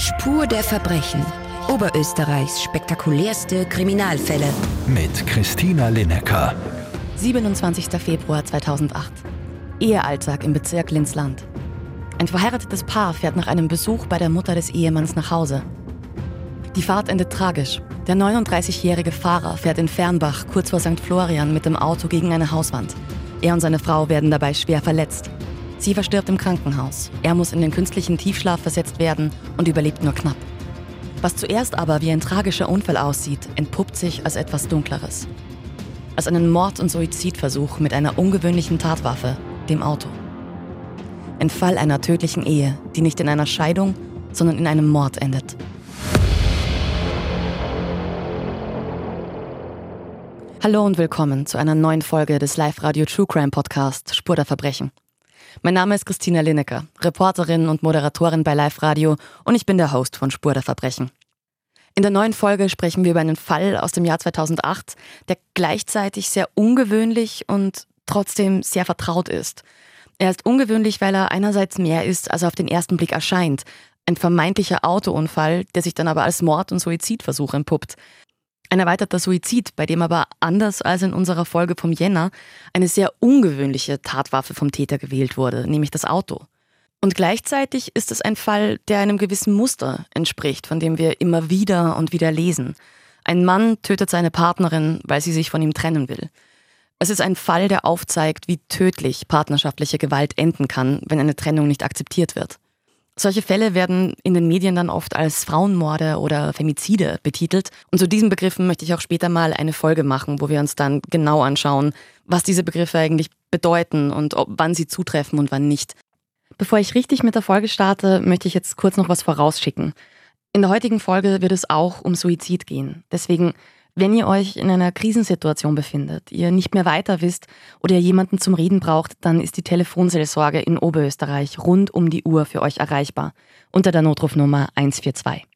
Spur der Verbrechen. Oberösterreichs spektakulärste Kriminalfälle. Mit Christina Linecker. 27. Februar 2008. Ehealltag im Bezirk Linzland. Ein verheiratetes Paar fährt nach einem Besuch bei der Mutter des Ehemanns nach Hause. Die Fahrt endet tragisch. Der 39-jährige Fahrer fährt in Fernbach kurz vor St. Florian mit dem Auto gegen eine Hauswand. Er und seine Frau werden dabei schwer verletzt. Sie verstirbt im Krankenhaus. Er muss in den künstlichen Tiefschlaf versetzt werden und überlebt nur knapp. Was zuerst aber wie ein tragischer Unfall aussieht, entpuppt sich als etwas Dunkleres. Als einen Mord- und Suizidversuch mit einer ungewöhnlichen Tatwaffe, dem Auto. Ein Fall einer tödlichen Ehe, die nicht in einer Scheidung, sondern in einem Mord endet. Hallo und willkommen zu einer neuen Folge des Live-Radio True Crime Podcast Spur der Verbrechen. Mein Name ist Christina Linecker, Reporterin und Moderatorin bei Live Radio und ich bin der Host von Spur der Verbrechen. In der neuen Folge sprechen wir über einen Fall aus dem Jahr 2008, der gleichzeitig sehr ungewöhnlich und trotzdem sehr vertraut ist. Er ist ungewöhnlich, weil er einerseits mehr ist, als er auf den ersten Blick erscheint. Ein vermeintlicher Autounfall, der sich dann aber als Mord- und Suizidversuch entpuppt. Ein erweiterter Suizid, bei dem aber anders als in unserer Folge vom Jänner eine sehr ungewöhnliche Tatwaffe vom Täter gewählt wurde, nämlich das Auto. Und gleichzeitig ist es ein Fall, der einem gewissen Muster entspricht, von dem wir immer wieder und wieder lesen. Ein Mann tötet seine Partnerin, weil sie sich von ihm trennen will. Es ist ein Fall, der aufzeigt, wie tödlich partnerschaftliche Gewalt enden kann, wenn eine Trennung nicht akzeptiert wird. Solche Fälle werden in den Medien dann oft als Frauenmorde oder Femizide betitelt. Und zu diesen Begriffen möchte ich auch später mal eine Folge machen, wo wir uns dann genau anschauen, was diese Begriffe eigentlich bedeuten und ob, wann sie zutreffen und wann nicht. Bevor ich richtig mit der Folge starte, möchte ich jetzt kurz noch was vorausschicken. In der heutigen Folge wird es auch um Suizid gehen. Deswegen wenn ihr euch in einer Krisensituation befindet, ihr nicht mehr weiter wisst oder ihr jemanden zum Reden braucht, dann ist die Telefonseelsorge in Oberösterreich rund um die Uhr für euch erreichbar unter der Notrufnummer 142.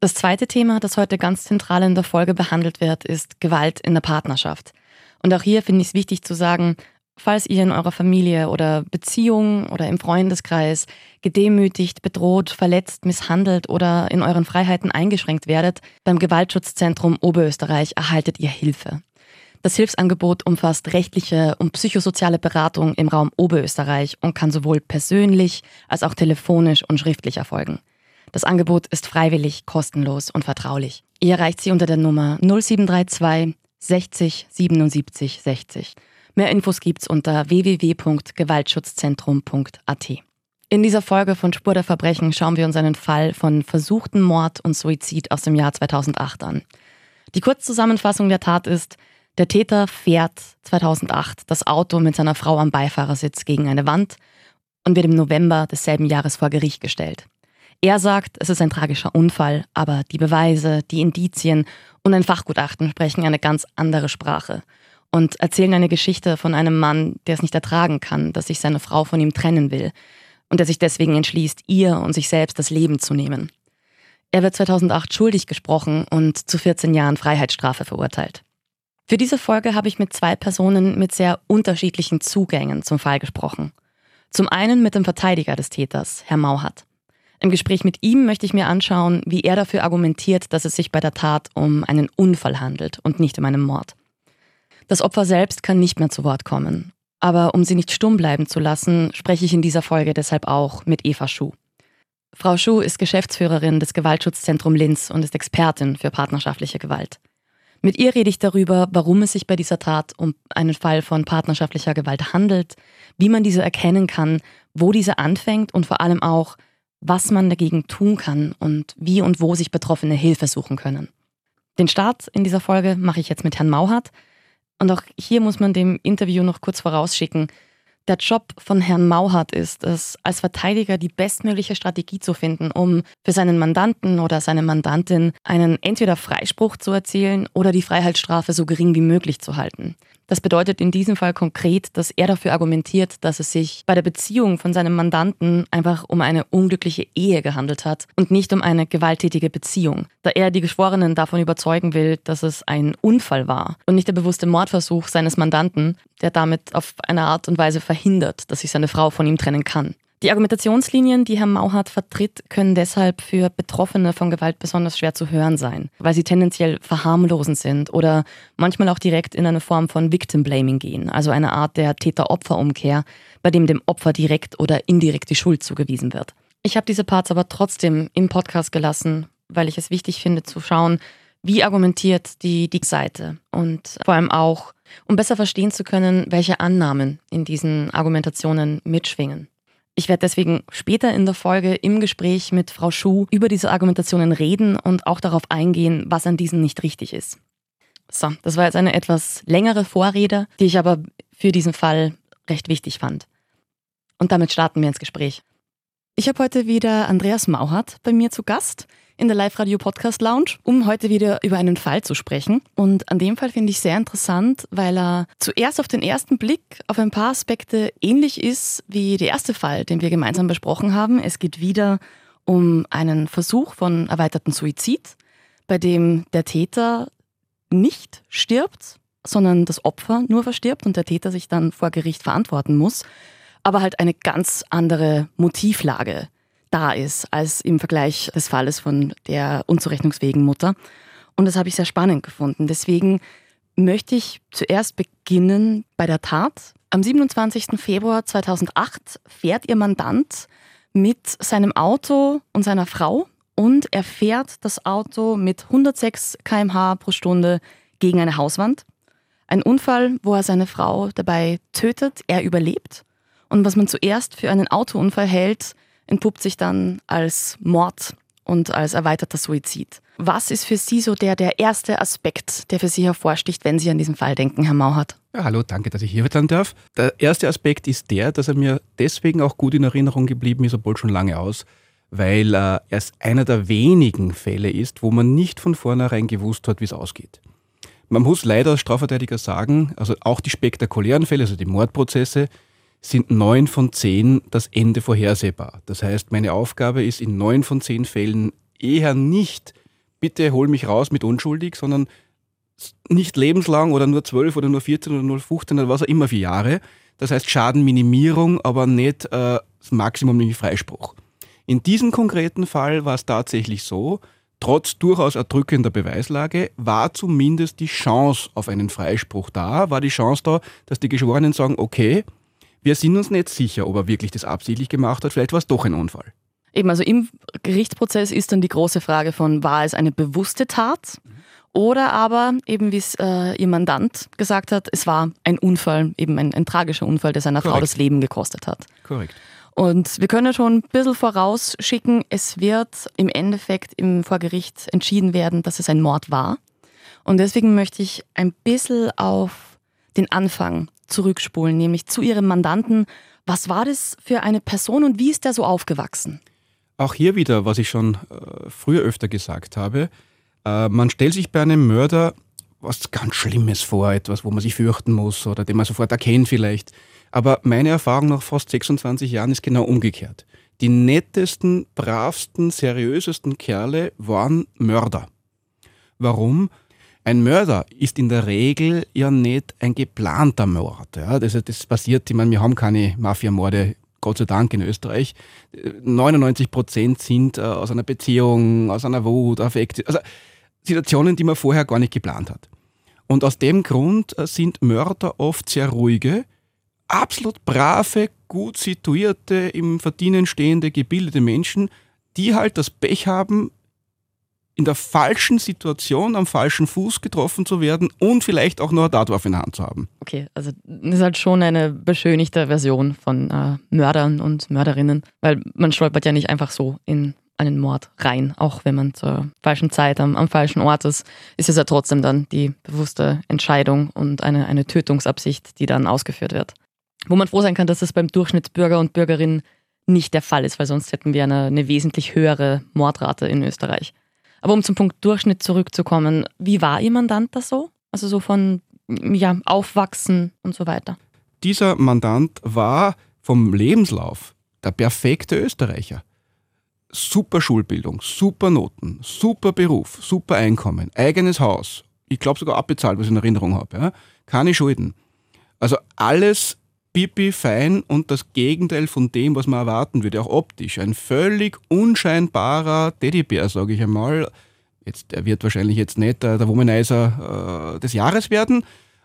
Das zweite Thema, das heute ganz zentral in der Folge behandelt wird, ist Gewalt in der Partnerschaft. Und auch hier finde ich es wichtig zu sagen, falls ihr in eurer Familie oder Beziehung oder im Freundeskreis gedemütigt, bedroht, verletzt, misshandelt oder in euren Freiheiten eingeschränkt werdet, beim Gewaltschutzzentrum Oberösterreich erhaltet ihr Hilfe. Das Hilfsangebot umfasst rechtliche und psychosoziale Beratung im Raum Oberösterreich und kann sowohl persönlich als auch telefonisch und schriftlich erfolgen. Das Angebot ist freiwillig, kostenlos und vertraulich. Ihr erreicht sie unter der Nummer 0732 60 77 60. Mehr Infos gibt's unter www.gewaltschutzzentrum.at. In dieser Folge von Spur der Verbrechen schauen wir uns einen Fall von versuchten Mord und Suizid aus dem Jahr 2008 an. Die Kurzzusammenfassung der Tat ist, der Täter fährt 2008 das Auto mit seiner Frau am Beifahrersitz gegen eine Wand und wird im November desselben Jahres vor Gericht gestellt. Er sagt, es ist ein tragischer Unfall, aber die Beweise, die Indizien und ein Fachgutachten sprechen eine ganz andere Sprache und erzählen eine Geschichte von einem Mann, der es nicht ertragen kann, dass sich seine Frau von ihm trennen will und der sich deswegen entschließt, ihr und sich selbst das Leben zu nehmen. Er wird 2008 schuldig gesprochen und zu 14 Jahren Freiheitsstrafe verurteilt. Für diese Folge habe ich mit zwei Personen mit sehr unterschiedlichen Zugängen zum Fall gesprochen. Zum einen mit dem Verteidiger des Täters, Herr Mauhat. Im Gespräch mit ihm möchte ich mir anschauen, wie er dafür argumentiert, dass es sich bei der Tat um einen Unfall handelt und nicht um einen Mord. Das Opfer selbst kann nicht mehr zu Wort kommen. Aber um sie nicht stumm bleiben zu lassen, spreche ich in dieser Folge deshalb auch mit Eva Schuh. Frau Schuh ist Geschäftsführerin des Gewaltschutzzentrum Linz und ist Expertin für partnerschaftliche Gewalt. Mit ihr rede ich darüber, warum es sich bei dieser Tat um einen Fall von partnerschaftlicher Gewalt handelt, wie man diese erkennen kann, wo diese anfängt und vor allem auch, was man dagegen tun kann und wie und wo sich Betroffene Hilfe suchen können. Den Start in dieser Folge mache ich jetzt mit Herrn Mauhardt. Und auch hier muss man dem Interview noch kurz vorausschicken, der Job von Herrn Mauhardt ist es, als Verteidiger die bestmögliche Strategie zu finden, um für seinen Mandanten oder seine Mandantin einen entweder Freispruch zu erzielen oder die Freiheitsstrafe so gering wie möglich zu halten. Das bedeutet in diesem Fall konkret, dass er dafür argumentiert, dass es sich bei der Beziehung von seinem Mandanten einfach um eine unglückliche Ehe gehandelt hat und nicht um eine gewalttätige Beziehung, da er die Geschworenen davon überzeugen will, dass es ein Unfall war und nicht der bewusste Mordversuch seines Mandanten, der damit auf eine Art und Weise verhindert, dass sich seine Frau von ihm trennen kann. Die Argumentationslinien, die Herr Mauhardt vertritt, können deshalb für Betroffene von Gewalt besonders schwer zu hören sein, weil sie tendenziell verharmlosend sind oder manchmal auch direkt in eine Form von Victim Blaming gehen, also eine Art der Täter-Opfer-Umkehr, bei dem dem Opfer direkt oder indirekt die Schuld zugewiesen wird. Ich habe diese Parts aber trotzdem im Podcast gelassen, weil ich es wichtig finde zu schauen, wie argumentiert die, die Seite und vor allem auch, um besser verstehen zu können, welche Annahmen in diesen Argumentationen mitschwingen. Ich werde deswegen später in der Folge im Gespräch mit Frau Schuh über diese Argumentationen reden und auch darauf eingehen, was an diesen nicht richtig ist. So, das war jetzt eine etwas längere Vorrede, die ich aber für diesen Fall recht wichtig fand. Und damit starten wir ins Gespräch. Ich habe heute wieder Andreas Mauhardt bei mir zu Gast in der Live-Radio Podcast Lounge, um heute wieder über einen Fall zu sprechen. Und an dem Fall finde ich sehr interessant, weil er zuerst auf den ersten Blick auf ein paar Aspekte ähnlich ist wie der erste Fall, den wir gemeinsam besprochen haben. Es geht wieder um einen Versuch von erweiterten Suizid, bei dem der Täter nicht stirbt, sondern das Opfer nur verstirbt und der Täter sich dann vor Gericht verantworten muss, aber halt eine ganz andere Motivlage da ist als im Vergleich des Falles von der unzurechnungsfähigen Mutter. Und das habe ich sehr spannend gefunden. Deswegen möchte ich zuerst beginnen bei der Tat. Am 27. Februar 2008 fährt ihr Mandant mit seinem Auto und seiner Frau und er fährt das Auto mit 106 km/h pro Stunde gegen eine Hauswand. Ein Unfall, wo er seine Frau dabei tötet. Er überlebt. Und was man zuerst für einen Autounfall hält, entpuppt sich dann als Mord und als erweiterter Suizid. Was ist für Sie so der, der erste Aspekt, der für Sie hervorsticht, wenn Sie an diesen Fall denken, Herr Mauhardt? Ja, hallo, danke, dass ich hier sein darf. Der erste Aspekt ist der, dass er mir deswegen auch gut in Erinnerung geblieben ist, obwohl schon lange aus, weil äh, er einer der wenigen Fälle ist, wo man nicht von vornherein gewusst hat, wie es ausgeht. Man muss leider als Strafverteidiger sagen, also auch die spektakulären Fälle, also die Mordprozesse, sind neun von zehn das Ende vorhersehbar. Das heißt, meine Aufgabe ist in neun von zehn Fällen eher nicht, bitte hol mich raus mit unschuldig, sondern nicht lebenslang oder nur zwölf oder nur 14 oder nur 15 oder was auch immer für Jahre. Das heißt Schadenminimierung, aber nicht äh, das Maximum, nämlich Freispruch. In diesem konkreten Fall war es tatsächlich so, trotz durchaus erdrückender Beweislage war zumindest die Chance auf einen Freispruch da, war die Chance da, dass die Geschworenen sagen, okay, wir sind uns nicht sicher, ob er wirklich das absichtlich gemacht hat. Vielleicht war es doch ein Unfall. Eben, also im Gerichtsprozess ist dann die große Frage von, war es eine bewusste Tat? Oder aber, eben wie es äh, ihr Mandant gesagt hat, es war ein Unfall, eben ein, ein tragischer Unfall, der seiner Korrekt. Frau das Leben gekostet hat. Korrekt. Und wir können schon ein bisschen vorausschicken, es wird im Endeffekt im Vorgericht entschieden werden, dass es ein Mord war. Und deswegen möchte ich ein bisschen auf den Anfang zurückspulen, nämlich zu Ihrem Mandanten. Was war das für eine Person und wie ist der so aufgewachsen? Auch hier wieder, was ich schon äh, früher öfter gesagt habe, äh, man stellt sich bei einem Mörder was ganz Schlimmes vor, etwas, wo man sich fürchten muss oder den man sofort erkennt vielleicht. Aber meine Erfahrung nach fast 26 Jahren ist genau umgekehrt. Die nettesten, bravsten, seriösesten Kerle waren Mörder. Warum? Ein Mörder ist in der Regel ja nicht ein geplanter Mord. Ja? Das, das passiert, ich meine, wir haben keine Mafiamorde, Gott sei Dank in Österreich. 99 Prozent sind äh, aus einer Beziehung, aus einer Wut, Affekt, also Situationen, die man vorher gar nicht geplant hat. Und aus dem Grund äh, sind Mörder oft sehr ruhige, absolut brave, gut situierte, im Verdienen stehende, gebildete Menschen, die halt das Pech haben, in der falschen Situation am falschen Fuß getroffen zu werden und vielleicht auch noch eine Tatwaffe in der Hand zu haben. Okay, also das ist halt schon eine beschönigte Version von äh, Mördern und Mörderinnen, weil man stolpert ja nicht einfach so in einen Mord rein, auch wenn man zur falschen Zeit am, am falschen Ort ist, ist es ja trotzdem dann die bewusste Entscheidung und eine, eine Tötungsabsicht, die dann ausgeführt wird. Wo man froh sein kann, dass das beim Durchschnittsbürger und Bürgerin nicht der Fall ist, weil sonst hätten wir eine, eine wesentlich höhere Mordrate in Österreich. Aber um zum Punkt Durchschnitt zurückzukommen, wie war Ihr Mandant da so? Also so von ja, Aufwachsen und so weiter. Dieser Mandant war vom Lebenslauf der perfekte Österreicher. Super Schulbildung, super Noten, super Beruf, super Einkommen, eigenes Haus. Ich glaube sogar abbezahlt, was ich in Erinnerung habe. Ja? Keine Schulden. Also alles pipi fein und das Gegenteil von dem, was man erwarten würde, auch optisch. Ein völlig unscheinbarer Teddybär, sage ich einmal. Jetzt, er wird wahrscheinlich jetzt nicht äh, der Womanizer äh, des Jahres werden.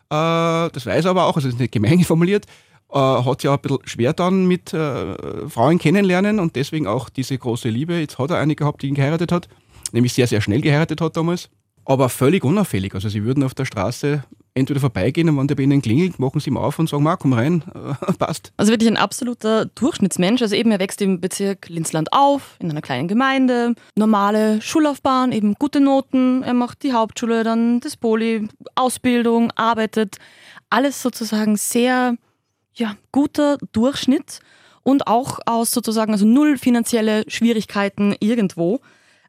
Äh, das weiß er aber auch, also ist nicht gemein formuliert. Äh, hat sich auch ein bisschen schwer dann mit äh, Frauen kennenlernen und deswegen auch diese große Liebe. Jetzt hat er eine gehabt, die ihn geheiratet hat, nämlich sehr, sehr schnell geheiratet hat damals aber völlig unauffällig. Also sie würden auf der Straße entweder vorbeigehen und wenn der bei ihnen klingelt, machen sie ihm auf und sagen, komm rein, passt. Also wirklich ein absoluter Durchschnittsmensch. Also eben, er wächst im Bezirk Linzland auf, in einer kleinen Gemeinde, normale Schullaufbahn, eben gute Noten, er macht die Hauptschule, dann das Poli, Ausbildung, arbeitet. Alles sozusagen sehr ja, guter Durchschnitt und auch aus sozusagen, also null finanzielle Schwierigkeiten irgendwo.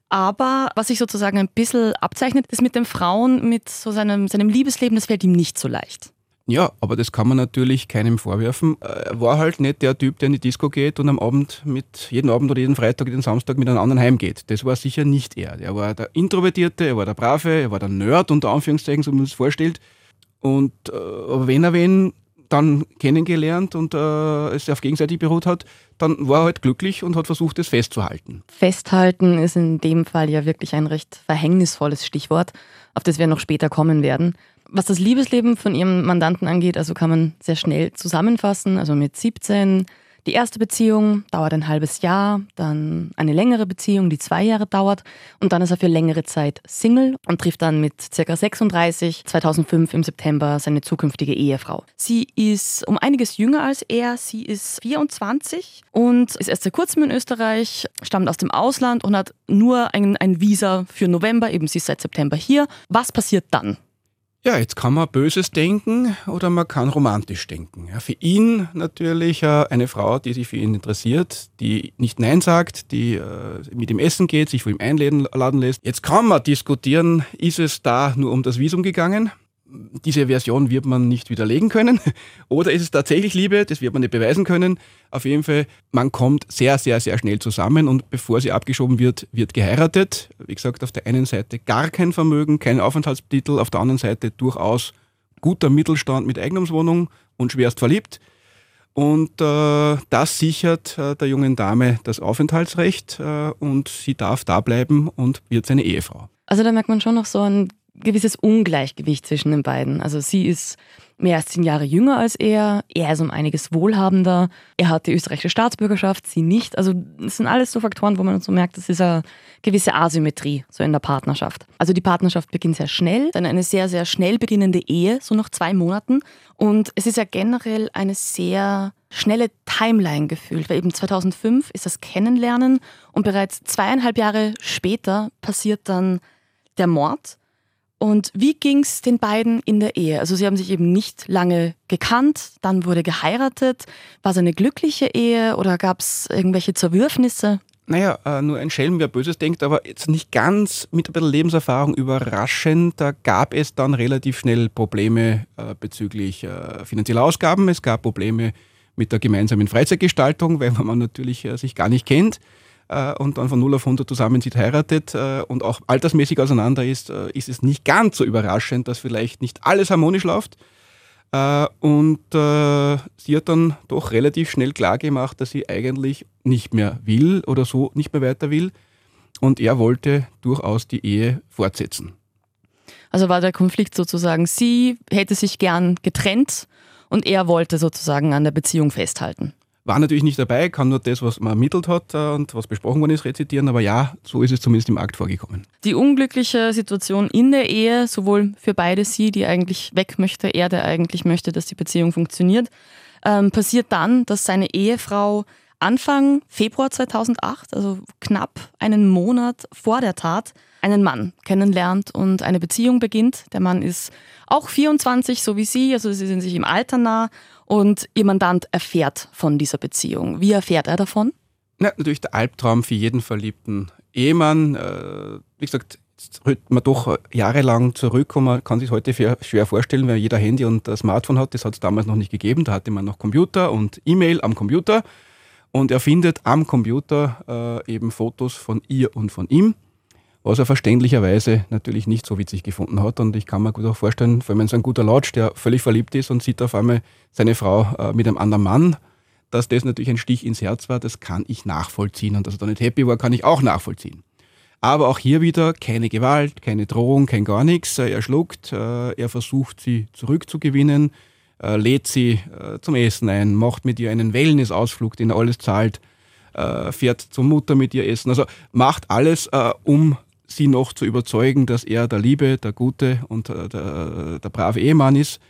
Aber was sich sozusagen ein bisschen abzeichnet, ist mit den Frauen, mit so seinem, seinem Liebesleben, das fällt ihm nicht so leicht. Ja, aber das kann man natürlich keinem vorwerfen. Er war halt nicht der Typ, der in die Disco geht und am Abend mit, jeden Abend oder jeden Freitag, jeden Samstag mit einem anderen heimgeht. Das war sicher nicht er. Er war der Introvertierte, er war der Brave, er war der Nerd, unter Anführungszeichen, so wie man es vorstellt. Und äh, wenn er wen dann kennengelernt und äh, es auf gegenseitig beruht hat, dann war er halt glücklich und hat versucht, es festzuhalten. Festhalten ist in dem Fall ja wirklich ein recht verhängnisvolles Stichwort, auf das wir noch später kommen werden. Was das Liebesleben von Ihrem Mandanten angeht, also kann man sehr schnell zusammenfassen. Also mit 17 die erste Beziehung dauert ein halbes Jahr, dann eine längere Beziehung, die zwei Jahre dauert und dann ist er für längere Zeit Single und trifft dann mit ca. 36 2005 im September seine zukünftige Ehefrau. Sie ist um einiges jünger als er, sie ist 24 und ist erst seit kurzem in Österreich, stammt aus dem Ausland und hat nur ein, ein Visa für November, eben sie ist seit September hier. Was passiert dann? Ja, jetzt kann man Böses denken oder man kann romantisch denken. Ja, für ihn natürlich äh, eine Frau, die sich für ihn interessiert, die nicht Nein sagt, die äh, mit ihm essen geht, sich von ihm einladen lässt. Jetzt kann man diskutieren, ist es da nur um das Visum gegangen? Diese Version wird man nicht widerlegen können. Oder ist es tatsächlich Liebe? Das wird man nicht beweisen können. Auf jeden Fall, man kommt sehr, sehr, sehr schnell zusammen und bevor sie abgeschoben wird, wird geheiratet. Wie gesagt, auf der einen Seite gar kein Vermögen, kein Aufenthaltstitel, auf der anderen Seite durchaus guter Mittelstand mit Eigentumswohnung und schwerst verliebt. Und äh, das sichert äh, der jungen Dame das Aufenthaltsrecht äh, und sie darf da bleiben und wird seine Ehefrau. Also da merkt man schon noch so ein gewisses Ungleichgewicht zwischen den beiden. Also sie ist mehr als zehn Jahre jünger als er, er ist um einiges wohlhabender, er hat die österreichische Staatsbürgerschaft, sie nicht. Also das sind alles so Faktoren, wo man so merkt, das ist eine gewisse Asymmetrie so in der Partnerschaft. Also die Partnerschaft beginnt sehr schnell, dann eine sehr, sehr schnell beginnende Ehe, so nach zwei Monaten. Und es ist ja generell eine sehr schnelle Timeline gefühlt, weil eben 2005 ist das Kennenlernen und bereits zweieinhalb Jahre später passiert dann der Mord. Und wie ging es den beiden in der Ehe? Also sie haben sich eben nicht lange gekannt, dann wurde geheiratet. War es eine glückliche Ehe oder gab es irgendwelche Zerwürfnisse? Naja, äh, nur ein Schelm, wer Böses denkt, aber jetzt nicht ganz mit ein bisschen Lebenserfahrung überraschend. Da gab es dann relativ schnell Probleme äh, bezüglich äh, finanzieller Ausgaben. Es gab Probleme mit der gemeinsamen Freizeitgestaltung, weil man natürlich sich gar nicht kennt äh, und dann von 0 auf 100 zusammenzieht, heiratet äh, und auch altersmäßig auseinander ist, äh, ist es nicht ganz so überraschend, dass vielleicht nicht alles harmonisch läuft. Äh, und äh, sie hat dann doch relativ schnell klar gemacht, dass sie eigentlich nicht mehr will oder so nicht mehr weiter will. Und er wollte durchaus die Ehe fortsetzen. Also war der Konflikt sozusagen, sie hätte sich gern getrennt und er wollte sozusagen an der Beziehung festhalten. War natürlich nicht dabei, kann nur das, was man ermittelt hat äh, und was besprochen worden ist, rezitieren, aber ja, so ist es zumindest im Akt vorgekommen. Die unglückliche Situation in der Ehe, sowohl für beide sie, die eigentlich weg möchte, er, der eigentlich möchte, dass die Beziehung funktioniert, ähm, passiert dann, dass seine Ehefrau Anfang Februar 2008, also knapp einen Monat vor der Tat, einen Mann kennenlernt und eine Beziehung beginnt. Der Mann ist auch 24, so wie sie, also sie sind sich im Alter nah und ihr Mandant erfährt von dieser Beziehung. Wie erfährt er davon? Na, natürlich der Albtraum für jeden verliebten Ehemann. Äh, wie gesagt, jetzt rührt man doch jahrelang zurück und man kann sich heute schwer vorstellen, wenn jeder Handy und Smartphone hat. Das hat es damals noch nicht gegeben. Da hatte man noch Computer und E-Mail am Computer. Und er findet am Computer äh, eben Fotos von ihr und von ihm was er verständlicherweise natürlich nicht so witzig gefunden hat. Und ich kann mir gut auch vorstellen, vor allem so ein guter Lautsch, der völlig verliebt ist und sieht auf einmal seine Frau äh, mit einem anderen Mann, dass das natürlich ein Stich ins Herz war, das kann ich nachvollziehen. Und dass er da nicht happy war, kann ich auch nachvollziehen. Aber auch hier wieder keine Gewalt, keine Drohung, kein gar nichts. Er schluckt, äh, er versucht sie zurückzugewinnen, äh, lädt sie äh, zum Essen ein, macht mit ihr einen Wellnessausflug, den er alles zahlt, fährt zur Mutter mit ihr essen. Also macht alles, um sie noch zu überzeugen, dass er der Liebe, der Gute und der, der brave Ehemann ist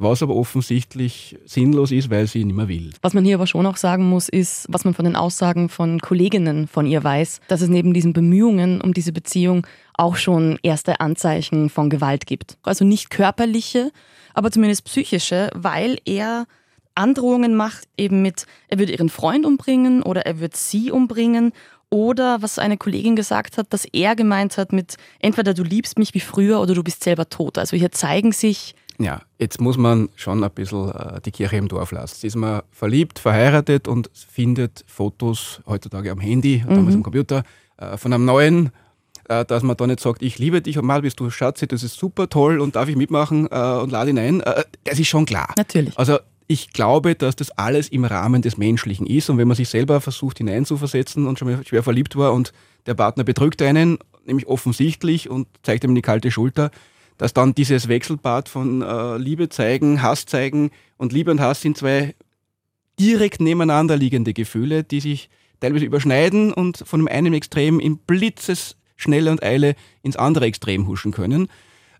was aber offensichtlich sinnlos ist, weil sie nicht mehr will. Was man hier aber schon auch sagen muss, ist, was man von den Aussagen von Kolleginnen von ihr weiß, dass es neben diesen Bemühungen um diese Beziehung auch schon erste Anzeichen von Gewalt gibt. Also nicht körperliche, aber zumindest psychische, weil er Androhungen macht, eben mit, er würde ihren Freund umbringen oder er wird sie umbringen oder was eine Kollegin gesagt hat, dass er gemeint hat mit entweder du liebst mich wie früher oder du bist selber tot. Also hier zeigen sich ja, jetzt muss man schon ein bisschen äh, die Kirche im Dorf lassen. Jetzt ist man verliebt, verheiratet und findet Fotos heutzutage am Handy, mhm. damals am Computer, äh, von einem neuen, äh, dass man da nicht sagt, ich liebe dich und mal bist du Schatzi, das ist super toll und darf ich mitmachen äh, und lade ihn ein. Äh, das ist schon klar. Natürlich. Also ich glaube, dass das alles im Rahmen des Menschlichen ist und wenn man sich selber versucht hineinzuversetzen und schon mal schwer verliebt war und der Partner bedrückt einen, nämlich offensichtlich und zeigt ihm die kalte Schulter, dass dann dieses Wechselbad von äh, Liebe zeigen, Hass zeigen und Liebe und Hass sind zwei direkt nebeneinander liegende Gefühle, die sich teilweise überschneiden und von einem Extrem in Blitzesschnelle und Eile ins andere Extrem huschen können.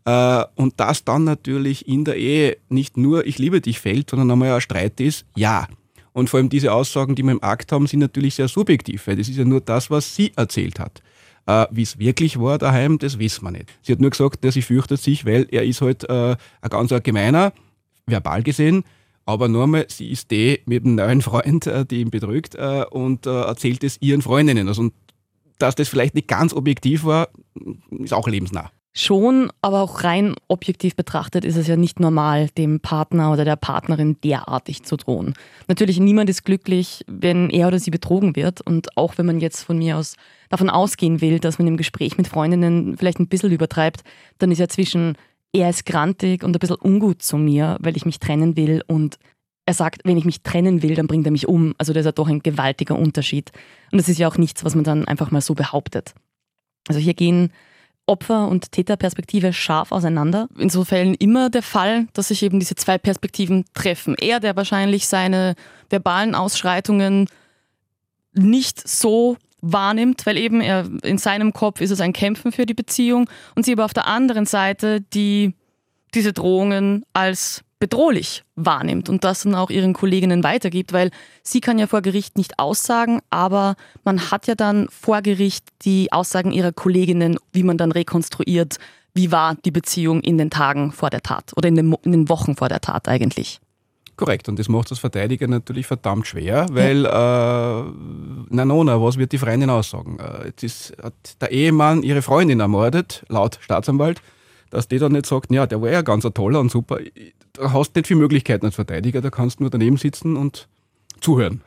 Äh, und das dann natürlich in der Ehe nicht nur ich liebe dich fällt, sondern einmal ein Streit ist, ja. Und vor allem diese Aussagen, die wir im Akt haben, sind natürlich sehr subjektiv, weil das ist ja nur das, was sie erzählt hat. Äh, Wie es wirklich war daheim, das wissen wir nicht. Sie hat nur gesagt, dass sie fürchtet sich, weil er ist halt äh, ein ganz gemeiner, verbal gesehen, aber nur mal, sie ist die mit einem neuen Freund, äh, die ihn bedrückt äh, und äh, erzählt es ihren Freundinnen. Also, dass das vielleicht nicht ganz objektiv war, ist auch lebensnah. Schon, aber auch rein objektiv betrachtet ist es ja nicht normal, dem Partner oder der Partnerin derartig zu drohen. Natürlich, niemand ist glücklich, wenn er oder sie betrogen wird. Und auch wenn man jetzt von mir aus davon ausgehen will, dass man im Gespräch mit Freundinnen vielleicht ein bisschen übertreibt, dann ist ja zwischen er ist grantig und ein bisschen ungut zu mir, weil ich mich trennen will und er sagt, wenn ich mich trennen will, dann bringt er mich um. Also das ist ja doch ein gewaltiger Unterschied. Und das ist ja auch nichts, was man dann einfach mal so behauptet. Also hier gehen Opfer- und Täterperspektive scharf auseinander. In so Fällen immer der Fall, dass sich eben diese zwei Perspektiven treffen. Er, der wahrscheinlich seine verbalen Ausschreitungen nicht so wahrnimmt, weil eben er in seinem Kopf ist es ein Kämpfen für die Beziehung und sie aber auf der anderen Seite die diese Drohungen als bedrohlich wahrnimmt und das dann auch ihren Kolleginnen weitergibt, weil sie kann ja vor Gericht nicht aussagen, aber man hat ja dann vor Gericht die Aussagen ihrer Kolleginnen, wie man dann rekonstruiert, wie war die Beziehung in den Tagen vor der Tat oder in den, in den Wochen vor der Tat eigentlich. Korrekt, und das macht als Verteidiger natürlich verdammt schwer, weil, ja. äh, na Nona, was wird die Freundin aussagen? Äh, jetzt ist, hat der Ehemann ihre Freundin ermordet, laut Staatsanwalt dass die dann nicht sagt, ja, der war ja ganz ein toller und super. Da hast du nicht viele Möglichkeiten als Verteidiger, da kannst du nur daneben sitzen und zuhören.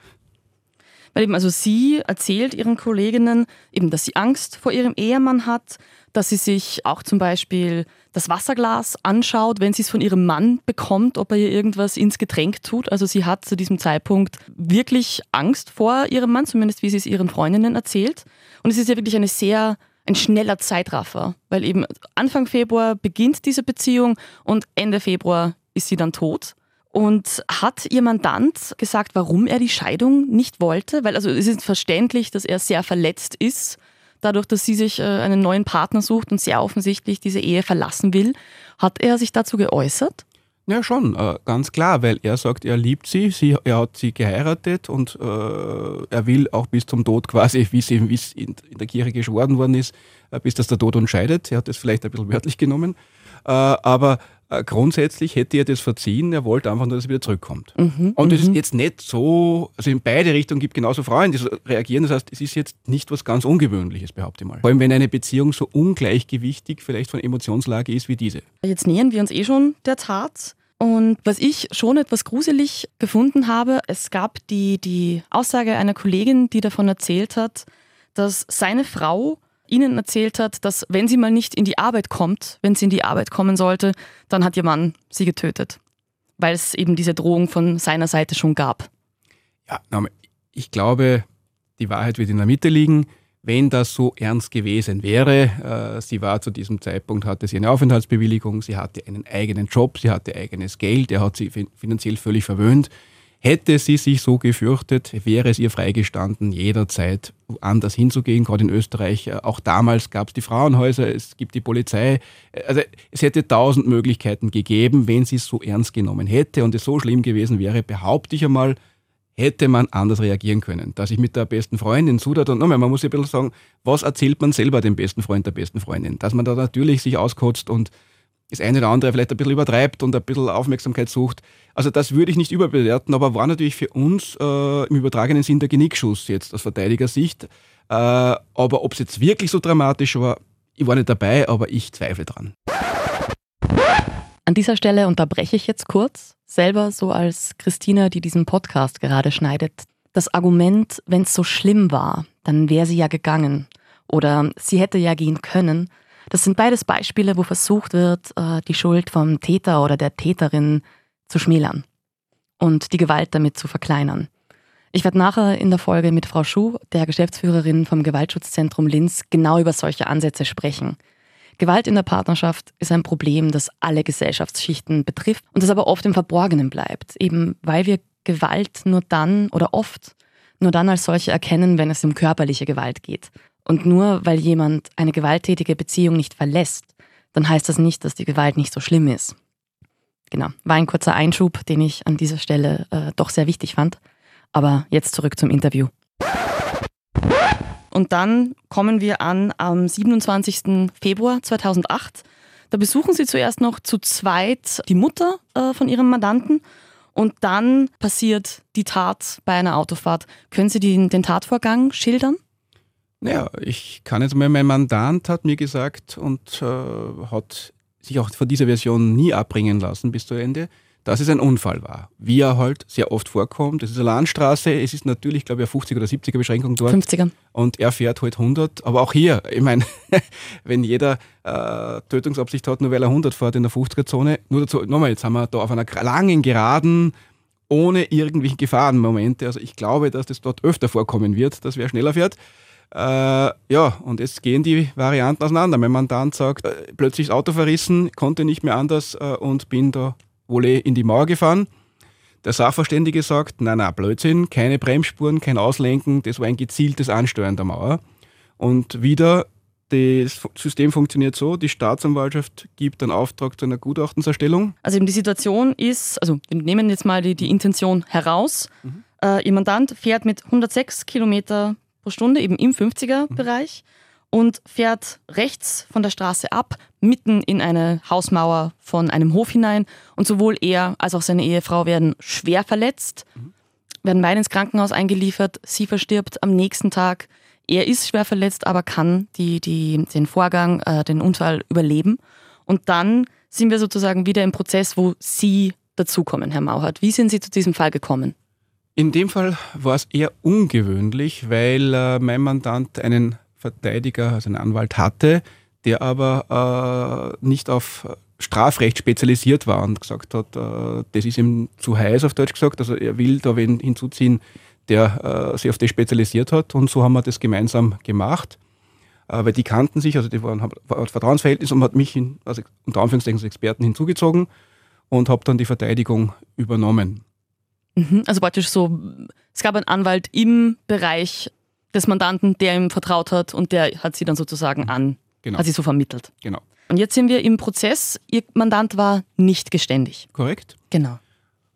Weil eben, also sie erzählt ihren Kolleginnen eben, dass sie Angst vor ihrem Ehemann hat, dass sie sich auch zum Beispiel das Wasserglas anschaut, wenn sie es von ihrem Mann bekommt, ob er ihr irgendwas ins Getränk tut. Also sie hat zu diesem Zeitpunkt wirklich Angst vor ihrem Mann, zumindest wie sie es ihren Freundinnen erzählt. Und es ist ja wirklich eine sehr ein schneller Zeitraffer, weil eben Anfang Februar beginnt diese Beziehung und Ende Februar ist sie dann tot. Und hat ihr Mandant gesagt, warum er die Scheidung nicht wollte? Weil also es ist verständlich, dass er sehr verletzt ist, dadurch, dass sie sich äh, einen neuen Partner sucht und sehr offensichtlich diese Ehe verlassen will. Hat er sich dazu geäußert? Ja, schon, äh, ganz klar, weil er sagt, er liebt sie, sie er hat sie geheiratet und äh, er will auch bis zum Tod quasi, wie es in, in, der Kirche geschworen worden ist, äh, bis das der Tod uns scheidet. Er hat das vielleicht ein bisschen wörtlich genommen. Äh, aber äh, grundsätzlich hätte er das verziehen, er wollte einfach nur, dass er wieder zurückkommt. Mhm, und es ist mhm. jetzt nicht so, also in beide Richtungen gibt genauso Frauen, die so reagieren. Das heißt, es ist jetzt nicht was ganz Ungewöhnliches, behaupte ich mal. Vor allem, wenn eine Beziehung so ungleichgewichtig vielleicht von Emotionslage ist wie diese. Jetzt nähern wir uns eh schon der Tat. Und was ich schon etwas gruselig gefunden habe, es gab die, die Aussage einer Kollegin, die davon erzählt hat, dass seine Frau Ihnen erzählt hat, dass wenn sie mal nicht in die Arbeit kommt, wenn sie in die Arbeit kommen sollte, dann hat ihr Mann sie getötet, weil es eben diese Drohung von seiner Seite schon gab. Ja, ich glaube, die Wahrheit wird in der Mitte liegen. Wenn das so ernst gewesen wäre, äh, sie war zu diesem Zeitpunkt, hatte sie eine Aufenthaltsbewilligung, sie hatte einen eigenen Job, sie hatte eigenes Geld, er hat sie finanziell völlig verwöhnt. Hätte sie sich so gefürchtet, wäre es ihr freigestanden, jederzeit anders hinzugehen, gerade in Österreich. Auch damals gab es die Frauenhäuser, es gibt die Polizei. Also es hätte tausend Möglichkeiten gegeben, wenn sie es so ernst genommen hätte und es so schlimm gewesen wäre, behaupte ich einmal, hätte man anders reagieren können. Dass ich mit der besten Freundin sudert und nochmal, man muss ja ein bisschen sagen, was erzählt man selber dem besten Freund der besten Freundin? Dass man da natürlich sich auskotzt und das eine oder andere vielleicht ein bisschen übertreibt und ein bisschen Aufmerksamkeit sucht. Also das würde ich nicht überbewerten, aber war natürlich für uns äh, im übertragenen Sinn der Genickschuss jetzt aus Verteidigersicht. Äh, aber ob es jetzt wirklich so dramatisch war, ich war nicht dabei, aber ich zweifle dran. An dieser Stelle unterbreche ich jetzt kurz, selber so als Christina, die diesen Podcast gerade schneidet. Das Argument, wenn es so schlimm war, dann wäre sie ja gegangen oder sie hätte ja gehen können. Das sind beides Beispiele, wo versucht wird, äh, die Schuld vom Täter oder der Täterin zu schmälern und die Gewalt damit zu verkleinern. Ich werde nachher in der Folge mit Frau Schuh, der Geschäftsführerin vom Gewaltschutzzentrum Linz, genau über solche Ansätze sprechen. Gewalt in der Partnerschaft ist ein Problem, das alle Gesellschaftsschichten betrifft und das aber oft im Verborgenen bleibt, eben weil wir Gewalt nur dann oder oft nur dann als solche erkennen, wenn es um körperliche Gewalt geht. Und nur weil jemand eine gewalttätige Beziehung nicht verlässt, dann heißt das nicht, dass die Gewalt nicht so schlimm ist. Genau, war ein kurzer Einschub, den ich an dieser Stelle äh, doch sehr wichtig fand. Aber jetzt zurück zum Interview. Und dann kommen wir an am 27. Februar 2008. Da besuchen sie zuerst noch zu zweit die Mutter äh, von ihrem Mandanten und dann passiert die Tat bei einer Autofahrt. Können Sie den, den Tatvorgang schildern? Naja, ich kann jetzt mal, mein Mandant hat mir gesagt und äh, hat sich auch von dieser Version nie abbringen lassen bis zu Ende dass es ein Unfall war. Wie er halt sehr oft vorkommt. Es ist eine Landstraße, es ist natürlich, glaube ich, eine 50er oder 70er Beschränkung dort. 50er. Und er fährt halt 100. Aber auch hier, ich meine, wenn jeder äh, Tötungsabsicht hat, nur weil er 100 fährt in der 50er-Zone, nur dazu, nochmal, jetzt haben wir da auf einer langen Geraden, ohne irgendwelche Gefahrenmomente. Also ich glaube, dass das dort öfter vorkommen wird, dass wer schneller fährt. Äh, ja, und jetzt gehen die Varianten auseinander. Mein Mandant sagt, äh, plötzlich das Auto verrissen, konnte nicht mehr anders äh, und bin da Wolle in die Mauer gefahren. Der Sachverständige sagt, nein, nein, Blödsinn, keine Bremsspuren, kein Auslenken, das war ein gezieltes Ansteuern der Mauer. Und wieder, das System funktioniert so, die Staatsanwaltschaft gibt einen Auftrag zu einer Gutachtenserstellung. Also eben die Situation ist, also wir nehmen jetzt mal die, die Intention heraus, mhm. äh, Ihr Mandant fährt mit 106 Kilometer pro Stunde eben im 50er-Bereich. Mhm und fährt rechts von der Straße ab, mitten in eine Hausmauer von einem Hof hinein. Und sowohl er als auch seine Ehefrau werden schwer verletzt, mhm. werden beide ins Krankenhaus eingeliefert. Sie verstirbt am nächsten Tag. Er ist schwer verletzt, aber kann die, die, den Vorgang, äh, den Unfall überleben. Und dann sind wir sozusagen wieder im Prozess, wo Sie dazukommen, Herr Mauhart. Wie sind Sie zu diesem Fall gekommen? In dem Fall war es eher ungewöhnlich, weil äh, mein Mandant einen Verteidiger, also einen Anwalt hatte, der aber äh, nicht auf Strafrecht spezialisiert war und gesagt hat, äh, das ist ihm zu heiß auf Deutsch gesagt, also er will da wen hinzuziehen, der äh, sich auf das spezialisiert hat und so haben wir das gemeinsam gemacht. Äh, weil die kannten sich, also die waren war Vertrauensverhältnis und hat mich in, also unter Anführungszeichen als Experten hinzugezogen und habe dann die Verteidigung übernommen. Mhm, also praktisch so, es gab einen Anwalt im Bereich des Mandanten, der ihm vertraut hat und der hat sie dann sozusagen an, genau. hat sie so vermittelt. Genau. Und jetzt sind wir im Prozess. Ihr Mandant war nicht geständig. Korrekt. Genau.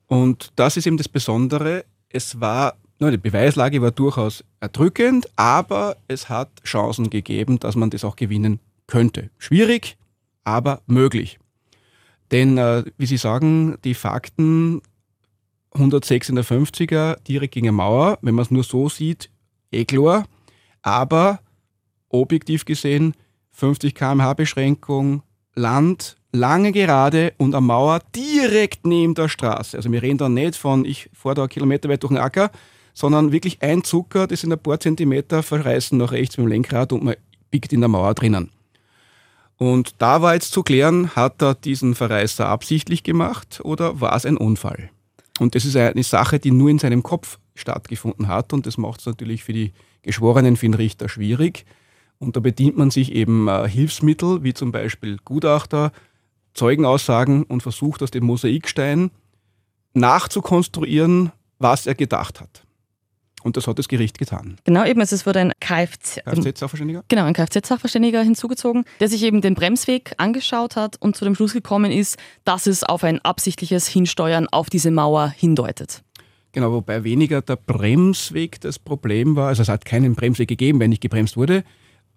Und das ist eben das Besondere. Es war, die Beweislage war durchaus erdrückend, aber es hat Chancen gegeben, dass man das auch gewinnen könnte. Schwierig, aber möglich. Denn, äh, wie Sie sagen, die Fakten 106 in der 50er direkt gegen eine Mauer, wenn man es nur so sieht, eh klar. Aber objektiv gesehen 50 km/h Beschränkung, Land, lange Gerade und eine Mauer direkt neben der Straße. Also wir reden da nicht von, ich fahre da kilometerweit durch den Acker, sondern wirklich ein Zucker, das in ein paar Zentimeter verreißen nach rechts mit dem Lenkrad und man biegt in der Mauer drinnen. Und da war jetzt zu klären, hat er diesen Verreißer absichtlich gemacht oder war es ein Unfall? Und das ist eine Sache, die nur in seinem Kopf stattgefunden hat und das macht es natürlich für die Geschworenen, für den Richter schwierig. Und da bedient man sich eben äh, Hilfsmittel, wie zum Beispiel Gutachter, Zeugenaussagen und versucht aus dem Mosaikstein nachzukonstruieren, was er gedacht hat. Und das hat das Gericht getan. Genau, eben, es wurde ein Kfz, Kfz-Sachverständiger? Genau, ein Kfz-Sachverständiger hinzugezogen, der sich eben den Bremsweg angeschaut hat und zu dem Schluss gekommen ist, dass es auf ein absichtliches Hinsteuern auf diese Mauer hindeutet. Genau, wobei weniger der Bremsweg das Problem war. Also es hat keinen Bremsweg gegeben, wenn nicht gebremst wurde.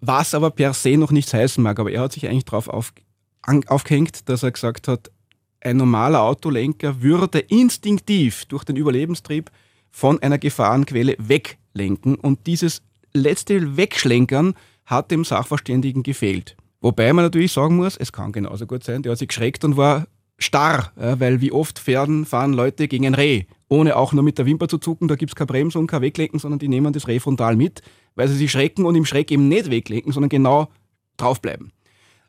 Was aber per se noch nichts heißen mag. Aber er hat sich eigentlich darauf auf, aufgehängt, dass er gesagt hat, ein normaler Autolenker würde instinktiv durch den Überlebenstrieb von einer Gefahrenquelle weglenken. Und dieses letzte Wegschlenkern hat dem Sachverständigen gefehlt. Wobei man natürlich sagen muss, es kann genauso gut sein, der hat sich geschreckt und war starr, weil wie oft Pferden fahren Leute gegen ein Reh, ohne auch nur mit der Wimper zu zucken, da gibt es keine Bremsung, kein Weglenken, sondern die nehmen das Reh frontal mit, weil sie sich schrecken und im Schreck eben nicht weglenken, sondern genau draufbleiben.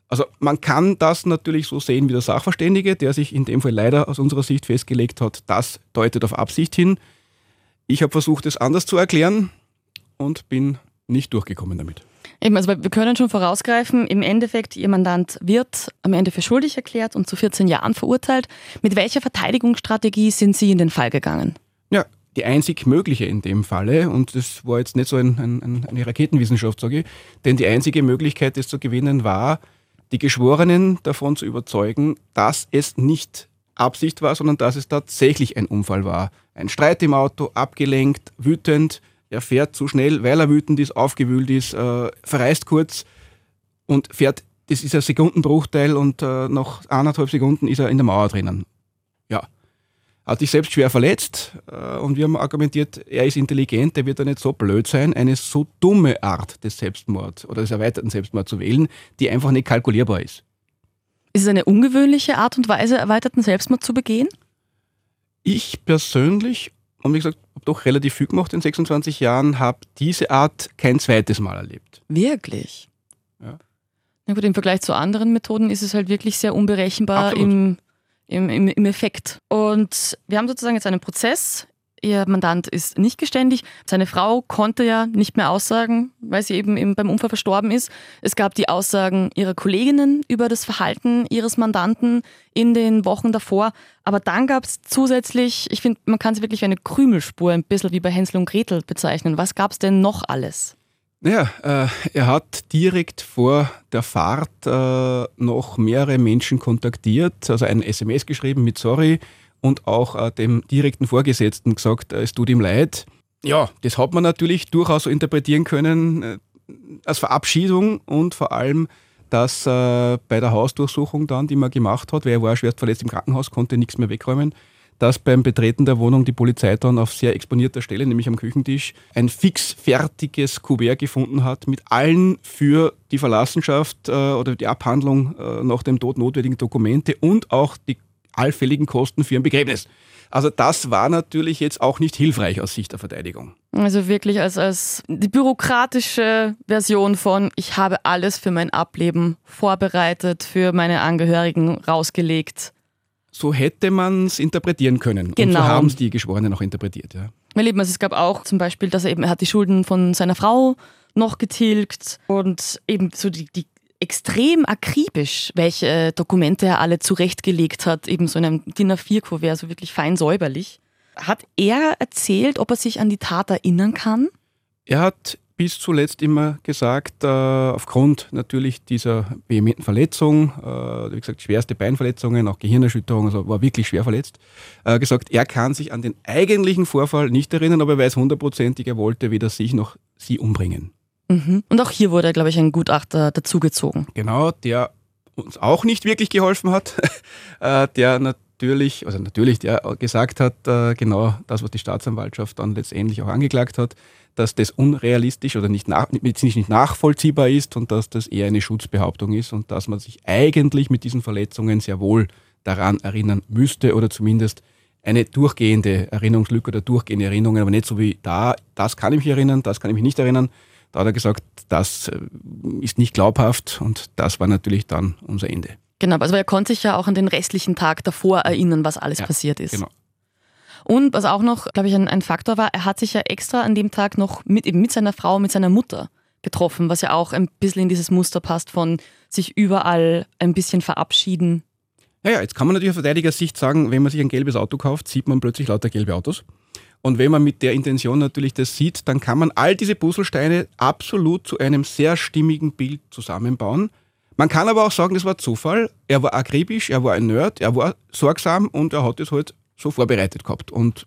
Also man kann das natürlich so sehen wie der Sachverständige, der sich in dem Fall leider aus unserer Sicht festgelegt hat, das deutet auf Absicht hin. Ich habe versucht, es anders zu erklären und bin nicht durchgekommen damit. Eben, also wir können schon vorausgreifen, im Endeffekt, Ihr Mandant wird am Ende für schuldig erklärt und zu 14 Jahren verurteilt. Mit welcher Verteidigungsstrategie sind Sie in den Fall gegangen? Ja, die einzig mögliche in dem Falle, und das war jetzt nicht so ein, ein, eine Raketenwissenschaft, sage ich, denn die einzige Möglichkeit, das zu gewinnen, war, die Geschworenen davon zu überzeugen, dass es nicht Absicht war, sondern dass es tatsächlich ein Unfall war. Ein Streit im Auto, abgelenkt, wütend, er fährt zu schnell, weil er wütend ist, aufgewühlt ist, äh, verreist kurz und fährt, das ist ein Sekundenbruchteil und äh, nach anderthalb Sekunden ist er in der Mauer drinnen. Ja. Hat sich selbst schwer verletzt äh, und wir haben argumentiert, er ist intelligent, der wird ja nicht so blöd sein, eine so dumme Art des Selbstmords oder des erweiterten Selbstmords zu wählen, die einfach nicht kalkulierbar ist. Ist es eine ungewöhnliche Art und Weise, erweiterten Selbstmord zu begehen? Ich persönlich, und wie gesagt, habe doch relativ viel gemacht in 26 Jahren, habe diese Art kein zweites Mal erlebt. Wirklich? Ja. Na gut, im Vergleich zu anderen Methoden ist es halt wirklich sehr unberechenbar im, im, im, im Effekt. Und wir haben sozusagen jetzt einen Prozess, Ihr Mandant ist nicht geständig. Seine Frau konnte ja nicht mehr aussagen, weil sie eben beim Unfall verstorben ist. Es gab die Aussagen ihrer Kolleginnen über das Verhalten ihres Mandanten in den Wochen davor. Aber dann gab es zusätzlich, ich finde, man kann sie wirklich wie eine Krümelspur, ein bisschen wie bei Hänsel und Gretel bezeichnen. Was gab es denn noch alles? Naja, äh, er hat direkt vor der Fahrt äh, noch mehrere Menschen kontaktiert, also ein SMS geschrieben mit Sorry und auch äh, dem direkten Vorgesetzten gesagt, äh, es tut ihm leid. Ja, das hat man natürlich durchaus so interpretieren können äh, als Verabschiedung und vor allem, dass äh, bei der Hausdurchsuchung dann, die man gemacht hat, weil er war schwer verletzt im Krankenhaus, konnte nichts mehr wegräumen, dass beim Betreten der Wohnung die Polizei dann auf sehr exponierter Stelle, nämlich am Küchentisch, ein fix fertiges Kuvert gefunden hat mit allen für die Verlassenschaft äh, oder die Abhandlung äh, nach dem Tod notwendigen Dokumente und auch die allfälligen Kosten für ein Begräbnis. Also das war natürlich jetzt auch nicht hilfreich aus Sicht der Verteidigung. Also wirklich als, als die bürokratische Version von, ich habe alles für mein Ableben vorbereitet, für meine Angehörigen rausgelegt. So hätte man es interpretieren können. Genau. Und so haben es die Geschworenen auch interpretiert. Ja. Weil eben, also es gab auch zum Beispiel, dass er eben, er hat die Schulden von seiner Frau noch getilgt und eben so die, die extrem akribisch, welche Dokumente er alle zurechtgelegt hat, eben so in einem DIN A4-Kuvert, so wirklich fein säuberlich. Hat er erzählt, ob er sich an die Tat erinnern kann? Er hat bis zuletzt immer gesagt, äh, aufgrund natürlich dieser vehementen Verletzung, äh, wie gesagt, schwerste Beinverletzungen, auch Gehirnerschütterung, also war wirklich schwer verletzt, äh, gesagt, er kann sich an den eigentlichen Vorfall nicht erinnern, aber er weiß hundertprozentig, er wollte weder sich noch sie umbringen. Mhm. Und auch hier wurde, glaube ich, ein Gutachter dazugezogen. Genau, der uns auch nicht wirklich geholfen hat, äh, der natürlich, also natürlich, der gesagt hat, äh, genau das, was die Staatsanwaltschaft dann letztendlich auch angeklagt hat, dass das unrealistisch oder nicht nach, medizinisch nicht nachvollziehbar ist und dass das eher eine Schutzbehauptung ist und dass man sich eigentlich mit diesen Verletzungen sehr wohl daran erinnern müsste oder zumindest eine durchgehende Erinnerungslücke oder durchgehende Erinnerungen, aber nicht so wie da, das kann ich mich erinnern, das kann ich mich nicht erinnern, Da hat er gesagt, das äh, ist nicht glaubhaft und das war natürlich dann unser Ende. Genau, also er konnte sich ja auch an den restlichen Tag davor erinnern, was alles ja, passiert ist. Genau. Und was auch noch, glaube ich, ein, ein, Faktor war, er hat sich ja extra an dem Tag noch mit, eben mit seiner Frau, mit seiner Mutter getroffen, was ja auch ein bisschen in dieses Muster passt von sich überall ein bisschen verabschieden. Ja, ja, jetzt kann man natürlich aus Verteidigersicht sagen, wenn man sich ein gelbes Auto kauft, sieht man plötzlich lauter gelbe Autos. Und wenn man mit der Intention natürlich das sieht, dann kann man all diese Puzzlesteine absolut zu einem sehr stimmigen Bild zusammenbauen. Man kann aber auch sagen, das war Zufall. Er war akribisch, er war ein Nerd, er war sorgsam und er hat es halt so vorbereitet gehabt. Und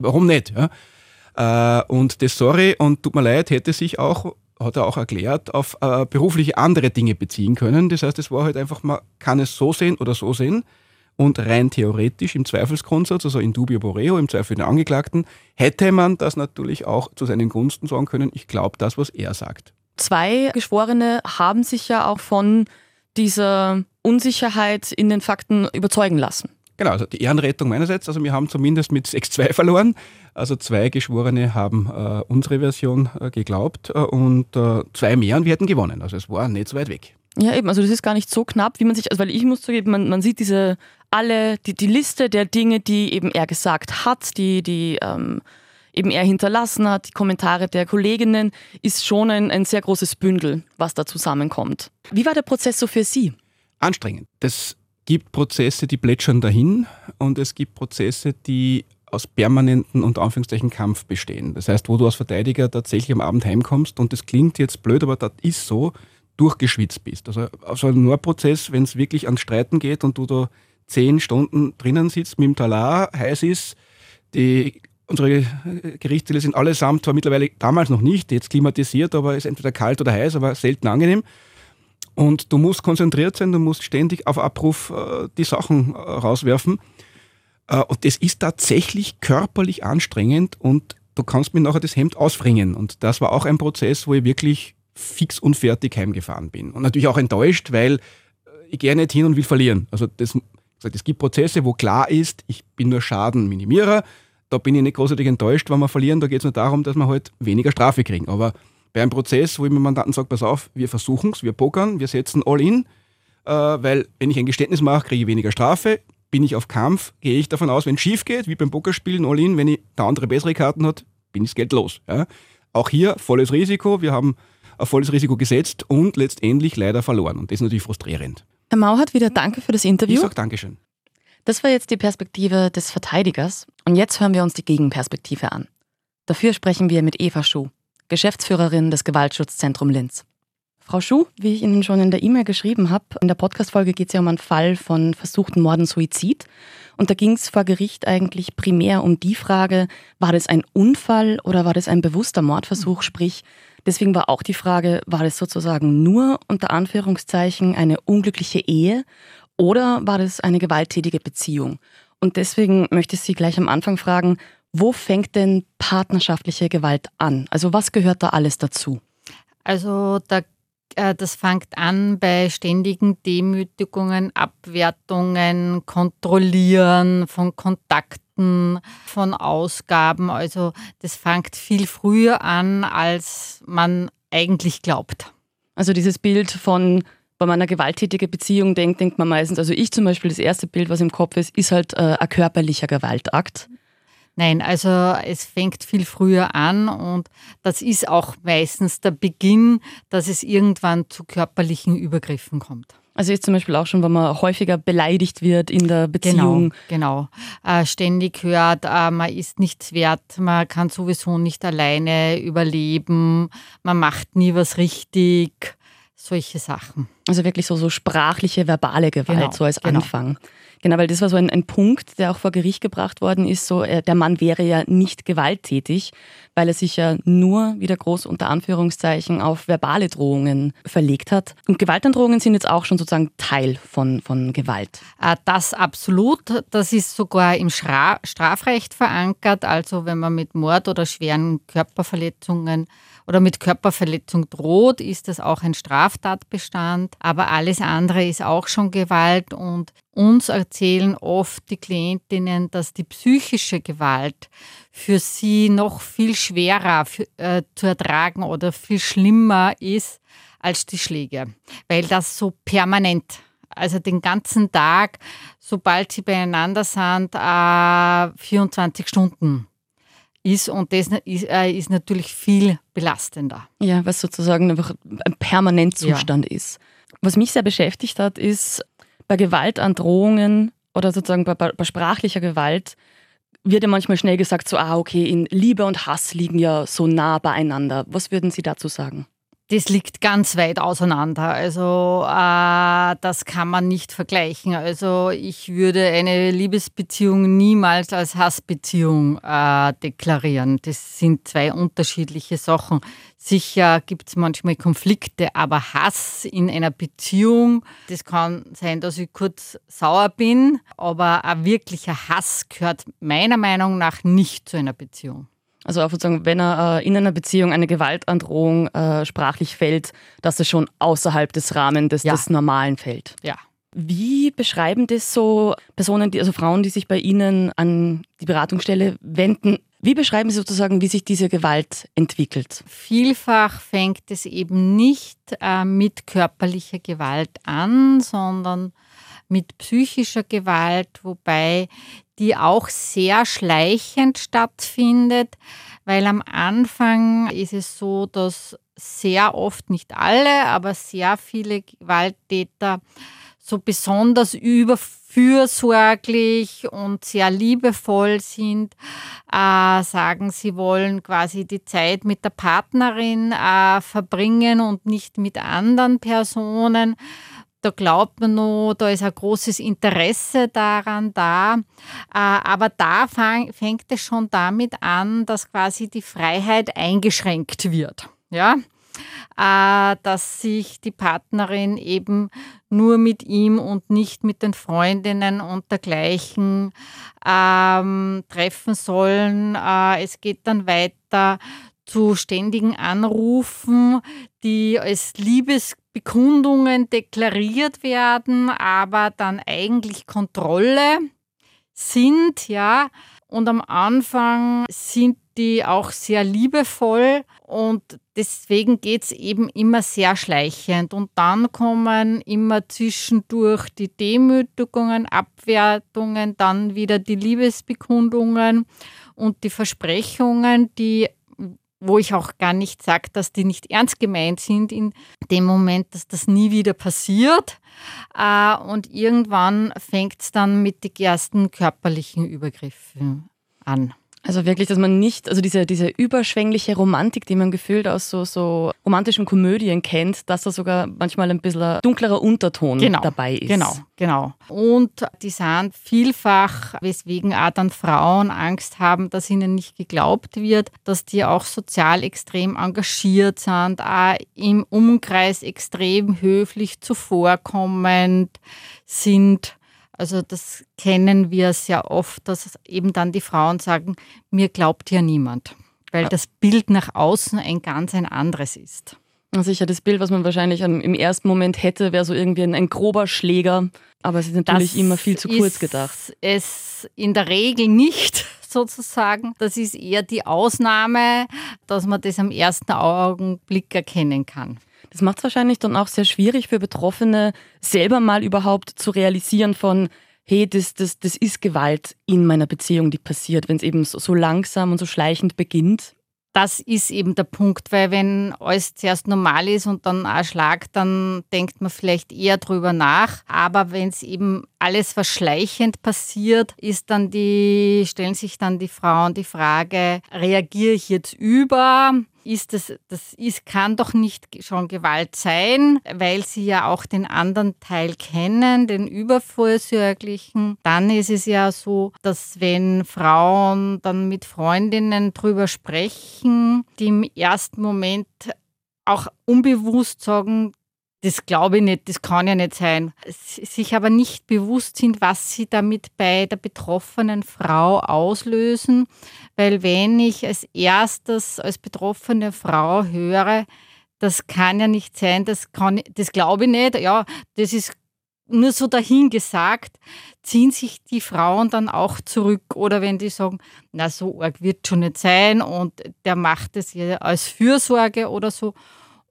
warum nicht? Ja? Äh, und das Sorry und tut mir leid hätte sich auch, hat er auch erklärt, auf äh, berufliche andere Dinge beziehen können. Das heißt, es war halt einfach, man kann es so sehen oder so sehen. Und rein theoretisch im Zweifelsgrundsatz, also in dubio boreo, im Zweifel den Angeklagten, hätte man das natürlich auch zu seinen Gunsten sagen können. Ich glaube das, was er sagt. Zwei Geschworene haben sich ja auch von dieser Unsicherheit in den Fakten überzeugen lassen. Genau, also die Ehrenrettung meinerseits. Also wir haben zumindest mit 6-2 verloren. Also zwei Geschworene haben äh, unsere Version äh, geglaubt äh, und äh, zwei mehr und wir hätten gewonnen. Also es war nicht so weit weg. Ja, eben, also das ist gar nicht so knapp, wie man sich, also weil ich muss zugeben, man, man sieht diese alle, die, die Liste der Dinge, die eben er gesagt hat, die, die ähm, eben er hinterlassen hat, die Kommentare der Kolleginnen, ist schon ein, ein sehr großes Bündel, was da zusammenkommt. Wie war der Prozess so für Sie? Anstrengend. Es gibt Prozesse, die plätschern dahin und es gibt Prozesse, die aus permanenten und Anführungszeichen Kampf bestehen. Das heißt, wo du als Verteidiger tatsächlich am Abend heimkommst und das klingt jetzt blöd, aber das ist so, durchgeschwitzt bist. Also so ein Nordprozess, wenn es wirklich ans Streiten geht und du da zehn Stunden drinnen sitzt mit dem Talar, heiß ist, die unsere Gerichtssäle sind allesamt zwar mittlerweile damals noch nicht, jetzt klimatisiert, aber ist entweder kalt oder heiß, aber selten angenehm. Und du musst konzentriert sein, du musst ständig auf Abruf äh, die Sachen äh, rauswerfen. Äh, und das ist tatsächlich körperlich anstrengend und du kannst mir nachher das Hemd ausfringen. Und das war auch ein Prozess, wo ich wirklich fix und fertig heimgefahren bin. Und natürlich auch enttäuscht, weil äh, ich gehe nicht hin und will verlieren. Also das, es gibt Prozesse, wo klar ist, ich bin nur Schadenminimierer. Da bin ich nicht großartig enttäuscht, wenn wir verlieren. Da geht es nur darum, dass wir halt weniger Strafe kriegen. Aber bei einem Prozess, wo ich mit Mandanten sage, pass auf, wir versuchen es, wir pokern, wir setzen all in, äh, weil wenn ich ein Geständnis mache, kriege ich weniger Strafe. Bin ich auf Kampf, gehe ich davon aus, wenn es schief geht, wie beim Pokerspielen all in, wenn ich der andere bessere Karten hat, bin ich das Geld los. Ja? Auch hier volles Risiko. Wir haben ein volles Risiko gesetzt und letztendlich leider verloren. Und das ist natürlich frustrierend. Herr Mauert, wieder danke für das Interview. Ich sage Dankeschön. Das war jetzt die Perspektive des Verteidigers und jetzt hören wir uns die Gegenperspektive an. Dafür sprechen wir mit Eva Schuh, Geschäftsführerin des Gewaltschutzzentrum Linz. Frau Schuh, wie ich Ihnen schon in der E-Mail geschrieben habe, in der Podcast-Folge geht es ja um einen Fall von versuchten Morden Suizid. Und da ging es vor Gericht eigentlich primär um die Frage, war das ein Unfall oder war das ein bewusster Mordversuch? Sprich, Deswegen war auch die Frage, war das sozusagen nur unter Anführungszeichen eine unglückliche Ehe oder war das eine gewalttätige Beziehung? Und deswegen möchte ich Sie gleich am Anfang fragen, wo fängt denn partnerschaftliche Gewalt an? Also was gehört da alles dazu? Also da, äh, das fängt an bei ständigen Demütigungen, Abwertungen, Kontrollieren von Kontakten Kosten, von Ausgaben. Also das fängt viel früher an, als man eigentlich glaubt. Also dieses Bild von wenn man an eine gewalttätige Beziehung denkt, denkt man meistens, also ich zum Beispiel, das erste Bild, was im Kopf ist, ist halt äh, ein körperlicher Gewaltakt. Nein, also es fängt viel früher an und das ist auch meistens der Beginn, dass es irgendwann zu körperlichen Übergriffen kommt. Also jetzt zum Beispiel auch schon, wenn man häufiger beleidigt wird in der Beziehung. Genau, genau. Äh, ständig hört, äh, man ist nichts wert, man kann sowieso nicht alleine überleben, man macht nie was richtig, solche Sachen. Also wirklich so, so sprachliche, verbale Gewalt, genau, so als genau. Anfang. Genau, weil das war so ein, ein Punkt, der auch vor Gericht gebracht worden ist, so äh, der Mann wäre ja nicht gewalttätig, weil er sich ja nur wieder groß unter Anführungszeichen auf verbale Drohungen verlegt hat. Und Gewaltandrohungen sind jetzt auch schon sozusagen Teil von, von Gewalt. Äh, das absolut. Das ist sogar im Strafrecht verankert. Also wenn man mit Mord oder schweren Körperverletzungen oder mit Körperverletzung droht, ist das auch ein Straftatbestand. aber alles andere ist auch schon Gewalt und uns erzählen oft die Klientinnen, dass die psychische Gewalt für sie noch viel schwerer für, äh, zu ertragen oder viel schlimmer ist als die Schläge, weil das so permanent also den ganzen Tag, sobald sie beieinander sind, äh, 24 Stunden ist und das ist, äh, ist, natürlich viel belastender. Ja, was sozusagen einfach ein Permanentzustand ja. ist. Was mich sehr beschäftigt hat, ist bei Gewaltandrohungen oder sozusagen bei, bei, sprachlicher Gewalt wird ja manchmal schnell gesagt, so, ah, okay, in Liebe und Hass liegen ja so nah beieinander. Was würden Sie dazu sagen? Das liegt ganz weit auseinander. Also äh, das kann man nicht vergleichen. Also ich würde eine Liebesbeziehung niemals als Hassbeziehung äh, deklarieren. Das sind zwei unterschiedliche Sachen. Sicher gibt es manchmal Konflikte, aber Hass in einer Beziehung, das kann sein, dass ich kurz sauer bin, aber ein wirklicher Hass gehört meiner Meinung nach nicht zu einer Beziehung. Also auch sozusagen, wenn er äh, in einer Beziehung eine Gewaltandrohung äh, sprachlich fällt, dass es schon außerhalb des Rahmens des, ja. des Normalen fällt. Ja. Wie beschreiben das so Personen, die, also Frauen, die sich bei Ihnen an die Beratungsstelle wenden? Wie beschreiben Sie sozusagen, wie sich diese Gewalt entwickelt? Vielfach fängt es eben nicht äh, mit körperlicher Gewalt an, sondern mit psychischer Gewalt, wobei die auch sehr schleichend stattfindet, weil am Anfang ist es so, dass sehr oft, nicht alle, aber sehr viele Gewalttäter so besonders überfürsorglich und sehr liebevoll sind, äh, sagen, sie wollen quasi die Zeit mit der Partnerin äh, verbringen und nicht mit anderen Personen da glaubt man noch, da ist ein großes Interesse daran da. Äh, aber da fängt es schon damit an, dass quasi die Freiheit eingeschränkt wird. Ja? Äh, dass sich die Partnerin eben nur mit ihm und nicht mit den Freundinnen und dergleichen ähm, treffen sollen. Äh, es geht dann weiter zu ständigen Anrufen, die als Liebesbekundungen deklariert werden, aber dann eigentlich Kontrolle sind, ja. Und am Anfang sind die auch sehr liebevoll und deswegen geht es eben immer sehr schleichend. Und dann kommen immer zwischendurch die Demütigungen, Abwertungen, dann wieder die Liebesbekundungen und die Versprechungen, die wo ich auch gar nicht sage, dass die nicht ernst gemeint sind in dem Moment, dass das nie wieder passiert. Äh, und irgendwann fängt es dann mit den ersten körperlichen Übergriffen an. Also wirklich, dass man nicht, also diese, diese überschwängliche Romantik, die man gefühlt aus so, so romantischen Komödien kennt, dass da sogar manchmal ein bisschen ein dunklerer Unterton genau, dabei ist. Genau, genau. Und die sind vielfach, weswegen auch dann Frauen Angst haben, dass ihnen nicht geglaubt wird, dass die auch sozial extrem engagiert sind, auch im Umkreis extrem höflich zuvorkommend sind also das kennen wir sehr oft, dass eben dann die Frauen sagen, mir glaubt hier niemand, weil das Bild nach außen ein ganz ein anderes ist. Sicher, das Bild, was man wahrscheinlich im ersten Moment hätte, wäre so irgendwie ein, ein, grober Schläger, aber es ist natürlich das immer viel zu kurz gedacht. Es in der Regel nicht sozusagen. Das ist eher die Ausnahme, dass man das am ersten Augenblick erkennen kann. Das macht es wahrscheinlich dann auch sehr schwierig für Betroffene, selber mal überhaupt zu realisieren von, hey, das, das, das ist Gewalt in meiner Beziehung, die passiert, wenn es eben so, so langsam und so schleichend beginnt das ist eben der Punkt, weil wenn alles zuerst normal ist und dann ein Schlag, dann denkt man vielleicht eher drüber nach. Aber wenn es eben alles verschleichend passiert, ist dann die, stellen sich dann die Frauen die Frage, reagiere ich jetzt über? Ist das, das ist, kann doch nicht schon Gewalt sein, weil sie ja auch den anderen Teil kennen, den übervorsorglichen. Dann ist es ja so, dass wenn Frauen dann mit Freundinnen drüber sprechen, die im ersten Moment auch unbewusst sagen, das glaube ich nicht, das kann ja nicht sein. Sich aber nicht bewusst sind, was sie damit bei der betroffenen Frau auslösen. Weil wenn ich als erstes als betroffene Frau höre, das kann ja nicht sein, das, kann, das glaube ich nicht, ja, das ist nur so dahingesagt, ziehen sich die Frauen dann auch zurück oder wenn die sagen, na so arg wird schon nicht sein und der macht es ja als Fürsorge oder so.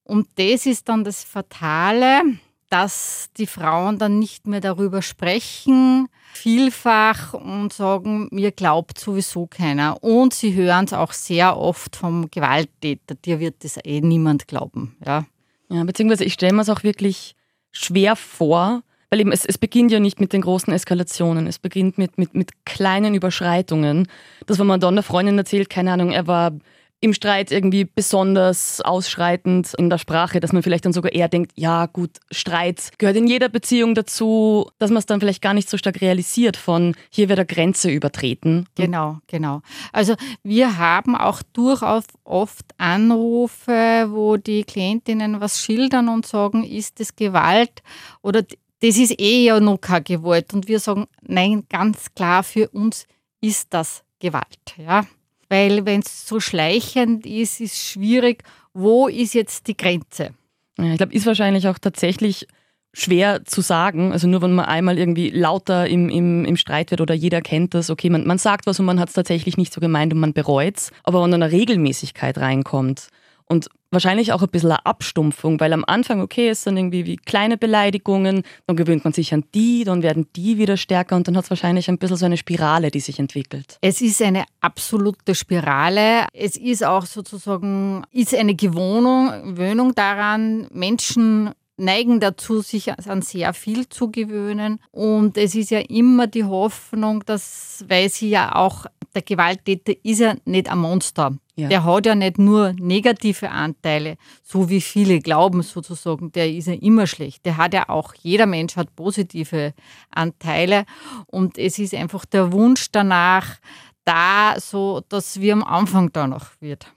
Und das ist dann das Fatale, dass die Frauen dann nicht mehr darüber sprechen, vielfach und sagen, mir glaubt sowieso keiner. Und sie hören es auch sehr oft vom Gewalttäter, dir wird das eh niemand glauben. Ja, ja beziehungsweise ich stelle mir es auch wirklich schwer vor, weil eben es, es beginnt ja nicht mit den großen Eskalationen, es beginnt mit, mit, mit kleinen Überschreitungen. Dass wenn man dann der Freundin erzählt, keine Ahnung, er war im Streit irgendwie besonders ausschreitend in der Sprache, dass man vielleicht dann sogar eher denkt, ja gut, Streit gehört in jeder Beziehung dazu, dass man es dann vielleicht gar nicht so stark realisiert von, hier wird eine Grenze übertreten. Genau, genau. Also wir haben auch durchaus oft Anrufe, wo die Klientinnen was schildern und sagen, ist es Gewalt oder das ist eh ja noch keine Gewalt. Und wir sagen, nein, ganz klar, für uns ist das Gewalt. Ja? Weil wenn es so schleichend ist, ist schwierig, wo ist jetzt die Grenze? Ja, ich glaube, ist wahrscheinlich auch tatsächlich schwer zu sagen. Also nur wenn man einmal irgendwie lauter im, im, im Streit wird oder jeder kennt das, okay, man, man sagt was und man hat es tatsächlich nicht so gemeint und man bereut es. Aber wenn dann eine Regelmäßigkeit reinkommt und wahrscheinlich auch ein bisschen eine Abstumpfung, weil am Anfang, okay, ist dann irgendwie wie kleine Beleidigungen, dann gewöhnt man sich an die, dann werden die wieder stärker und dann hat es wahrscheinlich ein bisschen so eine Spirale, die sich entwickelt. Es ist eine absolute Spirale. Es ist auch sozusagen, ist eine Gewohnung, Gewöhnung daran, Menschen neigen dazu, sich an sehr viel zu gewöhnen. Und es ist ja immer die Hoffnung, dass, weil sie ja auch, der Gewalttäter ist ja nicht ein Monster. Ja. Der hat ja nicht nur negative Anteile, so wie viele glauben sozusagen, der ist ja immer schlecht. Der hat ja auch, jeder Mensch hat positive Anteile. Und es ist einfach der Wunsch danach, da so, dass wir am Anfang da noch wird.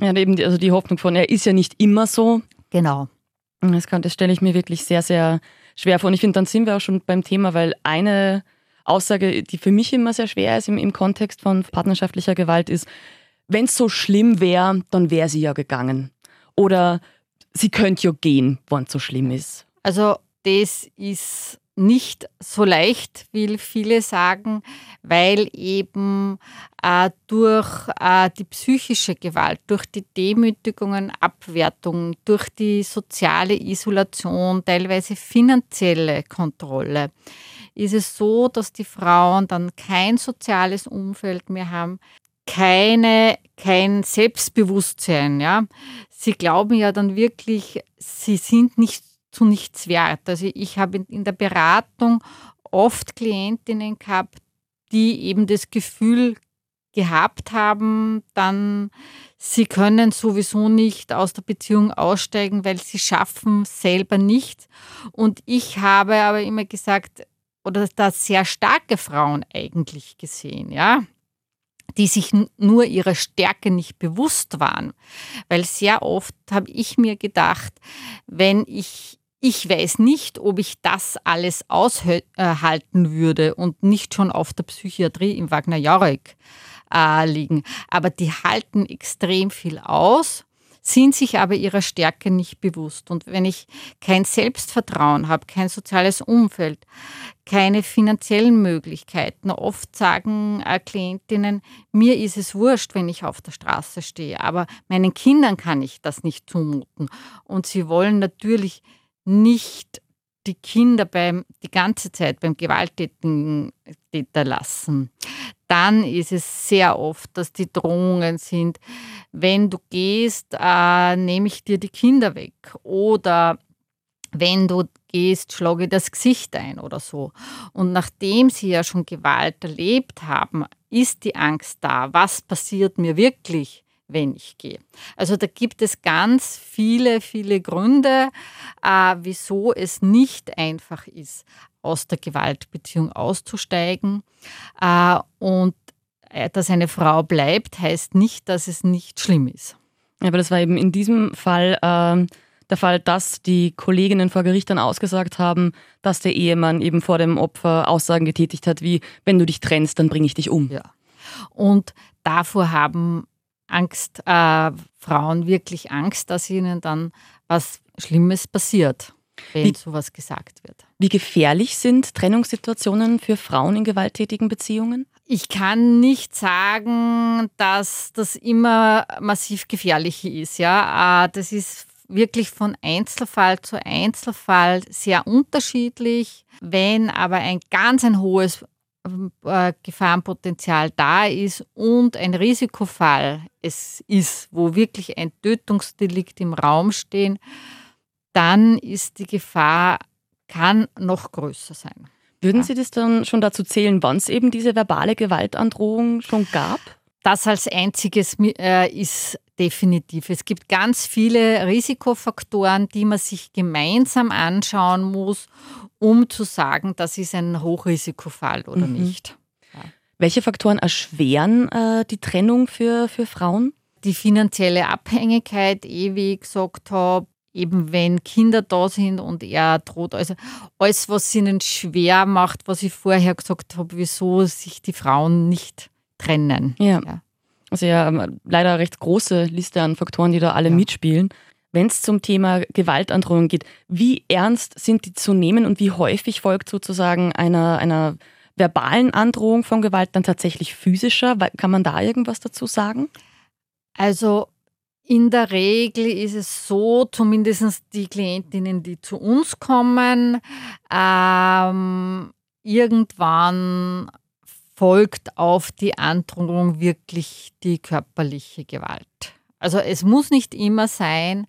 Ja, eben also die Hoffnung von, er ist ja nicht immer so. Genau. Das, das stelle ich mir wirklich sehr, sehr schwer vor. Und ich finde, dann sind wir auch schon beim Thema, weil eine Aussage, die für mich immer sehr schwer ist im, im Kontext von partnerschaftlicher Gewalt, ist, wenn es so schlimm wäre, dann wäre sie ja gegangen. Oder sie könnte ja gehen, wenn es so schlimm ist. Also das ist nicht so leicht, wie viele sagen, weil eben äh, durch äh, die psychische Gewalt, durch die Demütigungen, Abwertung, durch die soziale Isolation, teilweise finanzielle Kontrolle, ist es so, dass die Frauen dann kein soziales Umfeld mehr haben, keine, kein Selbstbewusstsein. Ja? Sie glauben ja dann wirklich, sie sind nicht zu nichts wert. Also ich habe in der Beratung oft Klientinnen gehabt, die eben das Gefühl gehabt haben, dann sie können sowieso nicht aus der Beziehung aussteigen, weil sie schaffen selber nichts. Und ich habe aber immer gesagt, oder da sehr starke Frauen eigentlich gesehen, ja, die sich nur ihrer Stärke nicht bewusst waren. Weil sehr oft habe ich mir gedacht, wenn ich ich weiß nicht, ob ich das alles aushalten würde und nicht schon auf der Psychiatrie im Wagner Jarek äh, liegen. Aber die halten extrem viel aus, sind sich aber ihrer Stärke nicht bewusst. Und wenn ich kein Selbstvertrauen habe, kein soziales Umfeld, keine finanziellen Möglichkeiten, oft sagen äh, Klientinnen, mir ist es wurscht, wenn ich auf der Straße stehe, aber meinen Kindern kann ich das nicht zumuten. Und sie wollen natürlich nicht die Kinder beim, die ganze Zeit beim Gewalttätigen Täter lassen, dann ist es sehr oft, dass die Drohungen sind, wenn du gehst, äh, nehme ich dir die Kinder weg oder wenn du gehst, schlage das Gesicht ein oder so. Und nachdem sie ja schon Gewalt erlebt haben, ist die Angst da, was passiert mir wirklich, wenn ich gehe. Also da gibt es ganz viele, viele Gründe, äh, wieso es nicht einfach ist, aus der Gewaltbeziehung auszusteigen. Äh, und äh, dass eine Frau bleibt, heißt nicht, dass es nicht schlimm ist. Aber das war eben in diesem Fall äh, der Fall, dass die Kolleginnen vor Gericht dann ausgesagt haben, dass der Ehemann eben vor dem Opfer Aussagen getätigt hat, wie wenn du dich trennst, dann bringe ich dich um. Ja. Und davor haben Angst, äh, Frauen wirklich Angst, dass ihnen dann was Schlimmes passiert, wenn wie, sowas gesagt wird. Wie gefährlich sind Trennungssituationen für Frauen in gewalttätigen Beziehungen? Ich kann nicht sagen, dass das immer massiv gefährlich ist. Ja, äh, das ist wirklich von Einzelfall zu Einzelfall sehr unterschiedlich. Wenn aber ein ganz ein hohes äh, Gefahrenpotenzial da ist und ein Risikofall es ist, wo wirklich ein Tötungsdelikt im Raum steht, dann ist die Gefahr, kann noch größer sein. Würden Sie das dann schon dazu zählen, wann es eben diese verbale Gewaltandrohung schon gab? Das als einziges äh, ist definitiv. Es gibt ganz viele Risikofaktoren, die man sich gemeinsam anschauen muss, um zu sagen, das ist ein Hochrisikofall oder mhm. nicht. Ja. Welche Faktoren erschweren äh, die Trennung für, für Frauen? Die finanzielle Abhängigkeit, eh wie ich gesagt habe, eben wenn Kinder da sind und er droht, also alles, was ihnen schwer macht, was ich vorher gesagt habe, wieso sich die Frauen nicht trennen. Ja. ja. Also ja, ähm, leider eine recht große Liste an Faktoren, die da alle ja. mitspielen. Wenn es zum Thema Gewaltandrohung geht, wie ernst sind die zu nehmen und wie häufig folgt sozusagen einer, einer verbalen Androhung von Gewalt dann tatsächlich physischer? Kann man da irgendwas dazu sagen? Also in der Regel ist es so, zumindest die Klientinnen, die zu uns kommen, ähm, irgendwann folgt auf die Androhung wirklich die körperliche Gewalt. Also es muss nicht immer sein,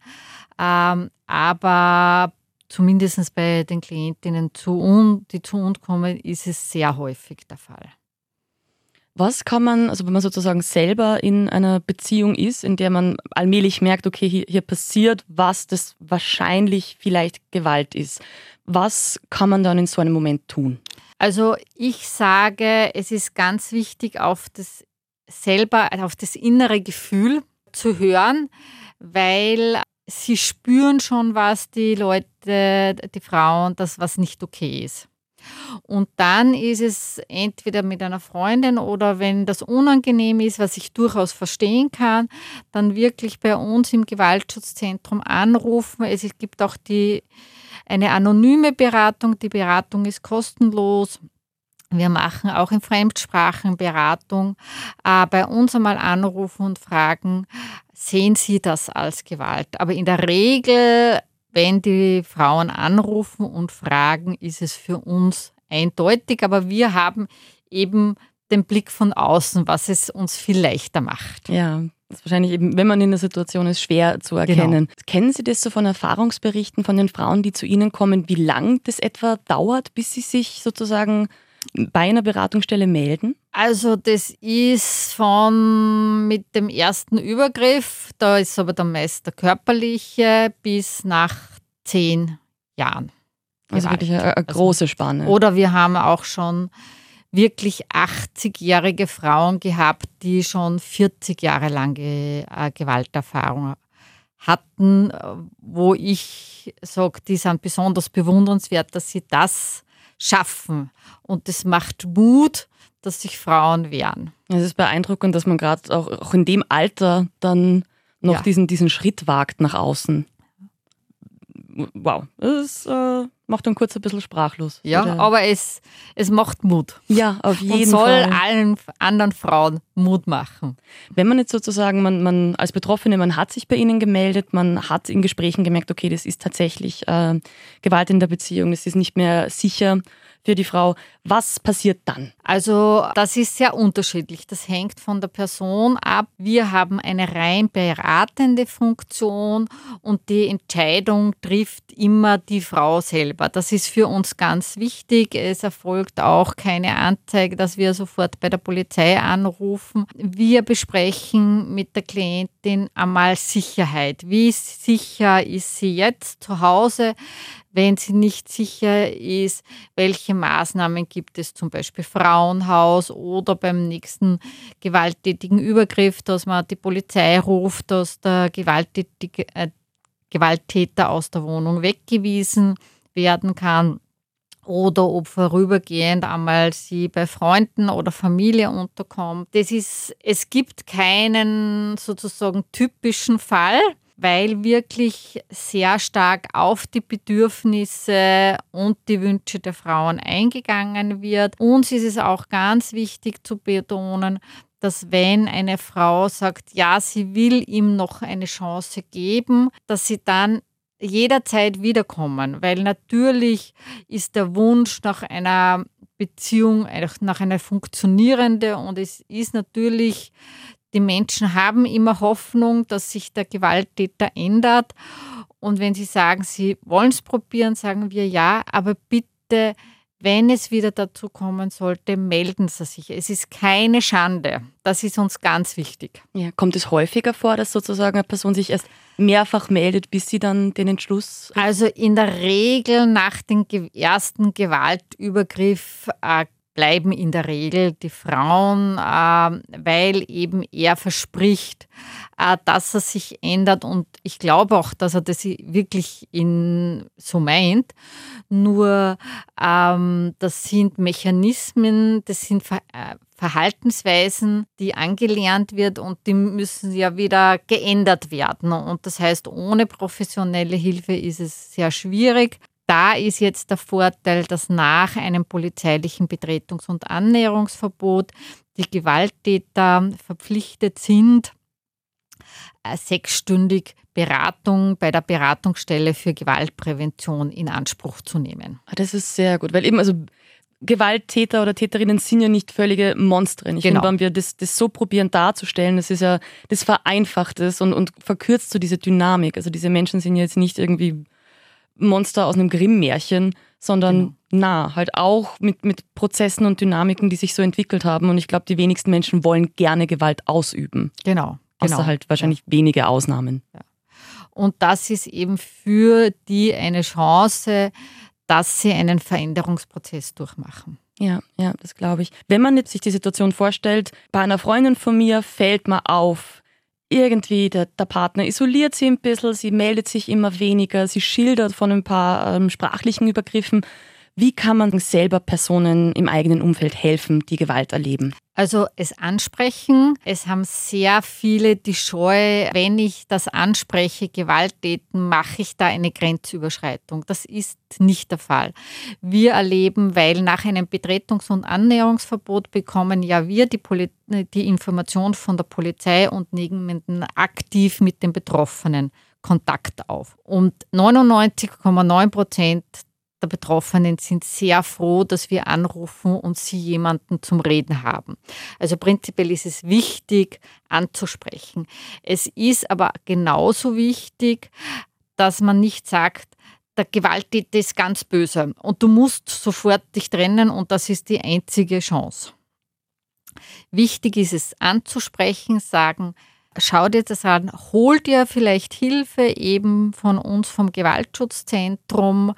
ähm, aber zumindest bei den Klientinnen, zu un, die zu uns kommen, ist es sehr häufig der Fall. Was kann man, also wenn man sozusagen selber in einer Beziehung ist, in der man allmählich merkt, okay, hier, hier passiert was, das wahrscheinlich vielleicht Gewalt ist. Was kann man dann in so einem Moment tun? Also ich sage, es ist ganz wichtig, auf das selber, auf das innere Gefühl zu hören, weil sie spüren schon, was die Leute, die Frauen, das was nicht okay ist. Und dann ist es entweder mit einer Freundin oder wenn das unangenehm ist, was ich durchaus verstehen kann, dann wirklich bei uns im Gewaltschutzzentrum anrufen. Es gibt auch die eine anonyme Beratung. Die Beratung ist kostenlos. Wir machen auch in Fremdsprachen Beratung. Äh, bei uns einmal anrufen und fragen, sehen Sie das als Gewalt? Aber in der Regel, wenn die Frauen anrufen und fragen, ist es für uns eindeutig. Aber wir haben eben den Blick von außen, was es uns viel leichter macht. Ja, das ist wahrscheinlich eben, wenn man in der Situation ist, schwer zu genau. erkennen. Genau. Kennen Sie das so von Erfahrungsberichten von den Frauen, die zu Ihnen kommen, wie lang das etwa dauert, bis sie sich sozusagen bei einer Beratungsstelle melden? Also das ist von mit dem ersten Übergriff, da ist aber dann meist der körperliche, bis nach zehn Jahren. Also wirklich eine, eine also große Spanne. Oder wir haben auch schon wirklich 80-jährige Frauen gehabt, die schon 40 Jahre lange äh, Gewalterfahrung hatten, wo ich sage, die sind besonders bewundernswert, dass sie das schaffen. Und das macht Mut, dass sich Frauen wehren. Es ist beeindruckend, dass man gerade auch, auch, in dem Alter dann noch ja. diesen, diesen Schritt wagt nach außen. Wow, das äh, macht dann kurz ein bisschen sprachlos. Ja, Oder? aber es, es macht Mut. Ja, auf jeden Und soll Fall. allen anderen Frauen Mut machen. Wenn man jetzt sozusagen, man, man als Betroffene, man hat sich bei Ihnen gemeldet, man hat in Gesprächen gemerkt, okay, das ist tatsächlich äh, Gewalt in der Beziehung, das ist nicht mehr sicher für die Frau. Was passiert dann? Also das ist sehr unterschiedlich. Das hängt von der Person ab. Wir haben eine rein beratende Funktion und die Entscheidung trifft immer die Frau selber. Das ist für uns ganz wichtig. Es erfolgt auch keine Anzeige, dass wir sofort bei der Polizei anrufen. Wir besprechen mit der Klientin einmal Sicherheit. Wie sicher ist sie jetzt zu Hause? wenn sie nicht sicher ist, welche Maßnahmen gibt es zum Beispiel Frauenhaus oder beim nächsten gewalttätigen Übergriff, dass man die Polizei ruft, dass der gewalttätige, äh, Gewalttäter aus der Wohnung weggewiesen werden kann. Oder ob vorübergehend einmal sie bei Freunden oder Familie unterkommt. Das ist, es gibt keinen sozusagen typischen Fall, weil wirklich sehr stark auf die Bedürfnisse und die Wünsche der Frauen eingegangen wird. Uns ist es auch ganz wichtig zu betonen, dass wenn eine Frau sagt, ja, sie will ihm noch eine Chance geben, dass sie dann jederzeit wiederkommen, weil natürlich ist der Wunsch nach einer Beziehung, nach einer funktionierenden und es ist natürlich, die Menschen haben immer Hoffnung, dass sich der Gewalttäter ändert. Und wenn sie sagen, sie wollen es probieren, sagen wir ja, aber bitte wenn es wieder dazu kommen sollte, melden Sie sich. Es ist keine Schande. Das ist uns ganz wichtig. Ja, kommt es häufiger vor, dass sozusagen eine Person sich erst mehrfach meldet, bis sie dann den Entschluss? Also in der Regel nach dem ersten Gewaltübergriff äh, bleiben in der Regel die Frauen, äh, weil eben er verspricht, äh, dass er sich ändert und ich glaube auch, dass er das wirklich in, so meint. Nur ähm, das sind Mechanismen, das sind Ver äh, Verhaltensweisen, die angelernt wird und die müssen ja wieder geändert werden. Und das heißt, ohne professionelle Hilfe ist es sehr schwierig. Da ist jetzt der Vorteil, dass nach einem polizeilichen Betretungs- und Annäherungsverbot die Gewalttäter verpflichtet sind, äh, sechsstündig Beratung bei der Beratungsstelle für Gewaltprävention in Anspruch zu nehmen. Ah, das ist sehr gut, weil eben also Gewalttäter oder Täterinnen sind ja nicht völlige Monstren. Ich genau. finde, wenn wir das, das so probieren darzustellen, das ist ja, das vereinfacht es und, und verkürzt so diese Dynamik. Also diese Menschen sind ja jetzt nicht irgendwie Monster aus einem Grimm-Märchen, sondern genau. nah, halt auch mit, mit Prozessen und Dynamiken, die sich so entwickelt haben. Und ich glaube, die wenigsten Menschen wollen gerne Gewalt ausüben. Genau. Außer genau. halt wahrscheinlich ja. wenige Ausnahmen. Ja. Und das ist eben für die eine Chance, dass sie einen Veränderungsprozess durchmachen. Ja, ja, das glaube ich. Wenn man jetzt sich die Situation vorstellt, bei einer Freundin von mir fällt mir auf, irgendwie der, der, Partner isoliert sie ein bisschen, sie meldet sich immer weniger, sie schildert von ein paar ähm, sprachlichen Übergriffen. Wie kann man selber Personen im eigenen Umfeld helfen, die Gewalt erleben? Also es ansprechen. Es haben sehr viele die Scheu, wenn ich das anspreche, Gewalttäten, mache ich da eine Grenzüberschreitung. Das ist nicht der Fall. Wir erleben, weil nach einem Betretungs- und Annäherungsverbot bekommen ja wir die, Poli die Information von der Polizei und nehmen aktiv mit den Betroffenen Kontakt auf. Und 99,9 Prozent der Betroffenen sind sehr froh, dass wir anrufen und sie jemanden zum Reden haben. Also prinzipiell ist es wichtig anzusprechen. Es ist aber genauso wichtig, dass man nicht sagt, der Gewalttäter ist ganz böse und du musst sofort dich trennen und das ist die einzige Chance. Wichtig ist es anzusprechen, sagen, schau dir das an, hol dir vielleicht Hilfe eben von uns vom Gewaltschutzzentrum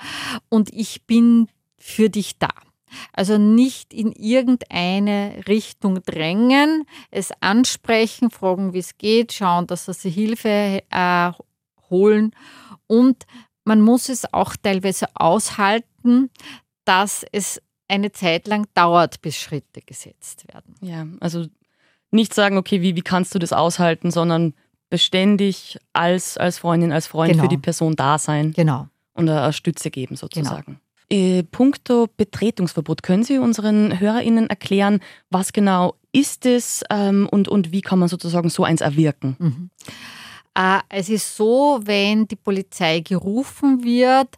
und ich bin für dich da. Also nicht in irgendeine Richtung drängen, es ansprechen, fragen, wie es geht, schauen, dass sie Hilfe äh, holen und man muss es auch teilweise aushalten, dass es eine Zeit lang dauert, bis Schritte gesetzt werden. Ja, also nicht sagen, okay, wie, wie kannst du das aushalten, sondern beständig als, als Freundin, als Freund genau. für die Person da sein. Genau. Und eine Stütze geben sozusagen. Genau. Äh, punkto Betretungsverbot, können Sie unseren HörerInnen erklären, was genau ist es ähm, und, und wie kann man sozusagen so eins erwirken? Mhm. Äh, es ist so, wenn die Polizei gerufen wird,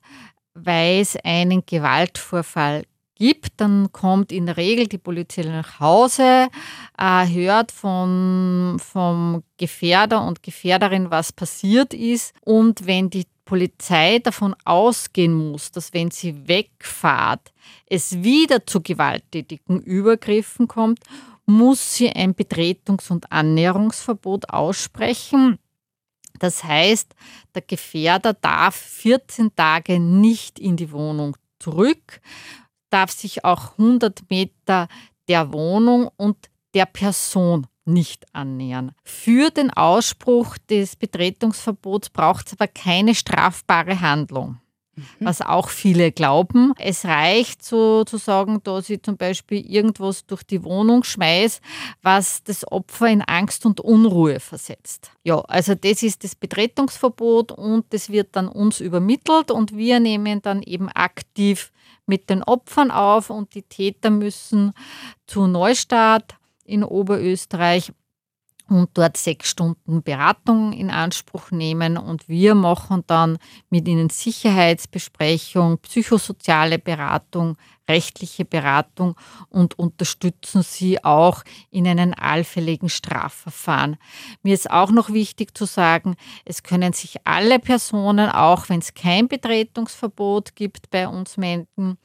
weil es einen Gewaltvorfall gibt, dann kommt in der Regel die Polizei nach Hause, äh, hört von, vom Gefährder und Gefährderin, was passiert ist. Und wenn die Polizei davon ausgehen muss, dass wenn sie wegfahrt, es wieder zu gewalttätigen Übergriffen kommt, muss sie ein Betretungs- und Annäherungsverbot aussprechen. Das heißt, der Gefährder darf 14 Tage nicht in die Wohnung zurück darf sich auch 100 Meter der Wohnung und der Person nicht annähern. Für den Ausspruch des Betretungsverbots braucht es aber keine strafbare Handlung. Mhm. was auch viele glauben. Es reicht sozusagen, dass ich zum Beispiel irgendwas durch die Wohnung schmeiße, was das Opfer in Angst und Unruhe versetzt. Ja, also das ist das Betretungsverbot und das wird dann uns übermittelt und wir nehmen dann eben aktiv mit den Opfern auf und die Täter müssen zu Neustadt in Oberösterreich und dort sechs Stunden Beratung in Anspruch nehmen. Und wir machen dann mit ihnen Sicherheitsbesprechung, psychosoziale Beratung, rechtliche Beratung und unterstützen sie auch in einem allfälligen Strafverfahren. Mir ist auch noch wichtig zu sagen, es können sich alle Personen, auch wenn es kein Betretungsverbot gibt, bei uns melden.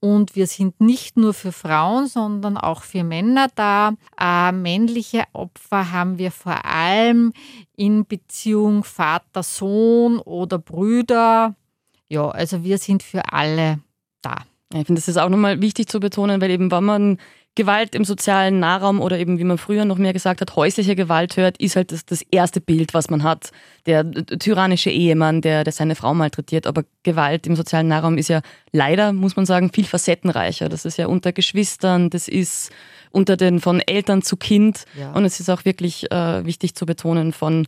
Und wir sind nicht nur für Frauen, sondern auch für Männer da. Äh, männliche Opfer haben wir vor allem in Beziehung Vater-Sohn oder Brüder. Ja, also wir sind für alle da. Ich finde, das ist auch nochmal wichtig zu betonen, weil eben, wenn man Gewalt im sozialen Nahraum oder eben, wie man früher noch mehr gesagt hat, häusliche Gewalt hört, ist halt das, das erste Bild, was man hat. Der tyrannische Ehemann, der, der seine Frau malträtiert. Aber Gewalt im sozialen Nahraum ist ja leider, muss man sagen, viel facettenreicher. Das ist ja unter Geschwistern, das ist unter den von Eltern zu Kind. Ja. Und es ist auch wirklich äh, wichtig zu betonen von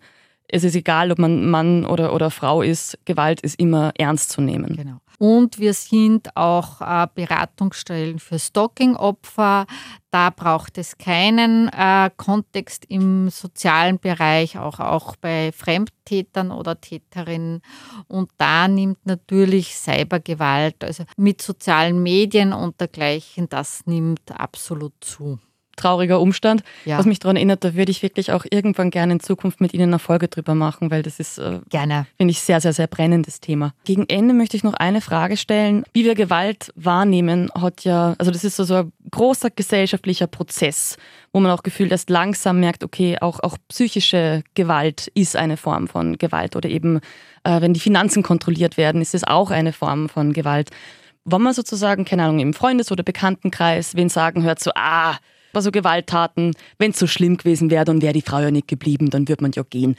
es ist egal, ob man Mann oder, oder Frau ist, Gewalt ist immer ernst zu nehmen. Genau. Und wir sind auch äh, Beratungsstellen für Stalking-Opfer. Da braucht es keinen äh, Kontext im sozialen Bereich, auch, auch bei Fremdtätern oder Täterinnen. Und da nimmt natürlich Cybergewalt, also mit sozialen Medien und dergleichen, das nimmt absolut zu trauriger Umstand. Ja. Was mich daran erinnert, da würde ich wirklich auch irgendwann gerne in Zukunft mit Ihnen eine Folge drüber machen, weil das ist, äh, finde ich, sehr, sehr, sehr brennendes Thema. Gegen Ende möchte ich noch eine Frage stellen. Wie wir Gewalt wahrnehmen, hat ja, also das ist so, so ein großer gesellschaftlicher Prozess, wo man auch gefühlt erst langsam merkt, okay, auch, auch psychische Gewalt ist eine Form von Gewalt oder eben, äh, wenn die Finanzen kontrolliert werden, ist es auch eine Form von Gewalt. Wenn man sozusagen, keine Ahnung, im Freundes- oder Bekanntenkreis wen sagen hört, so, ah, also Gewalttaten, wenn es so schlimm gewesen wäre, dann wäre die Frau ja nicht geblieben, dann würde man ja gehen.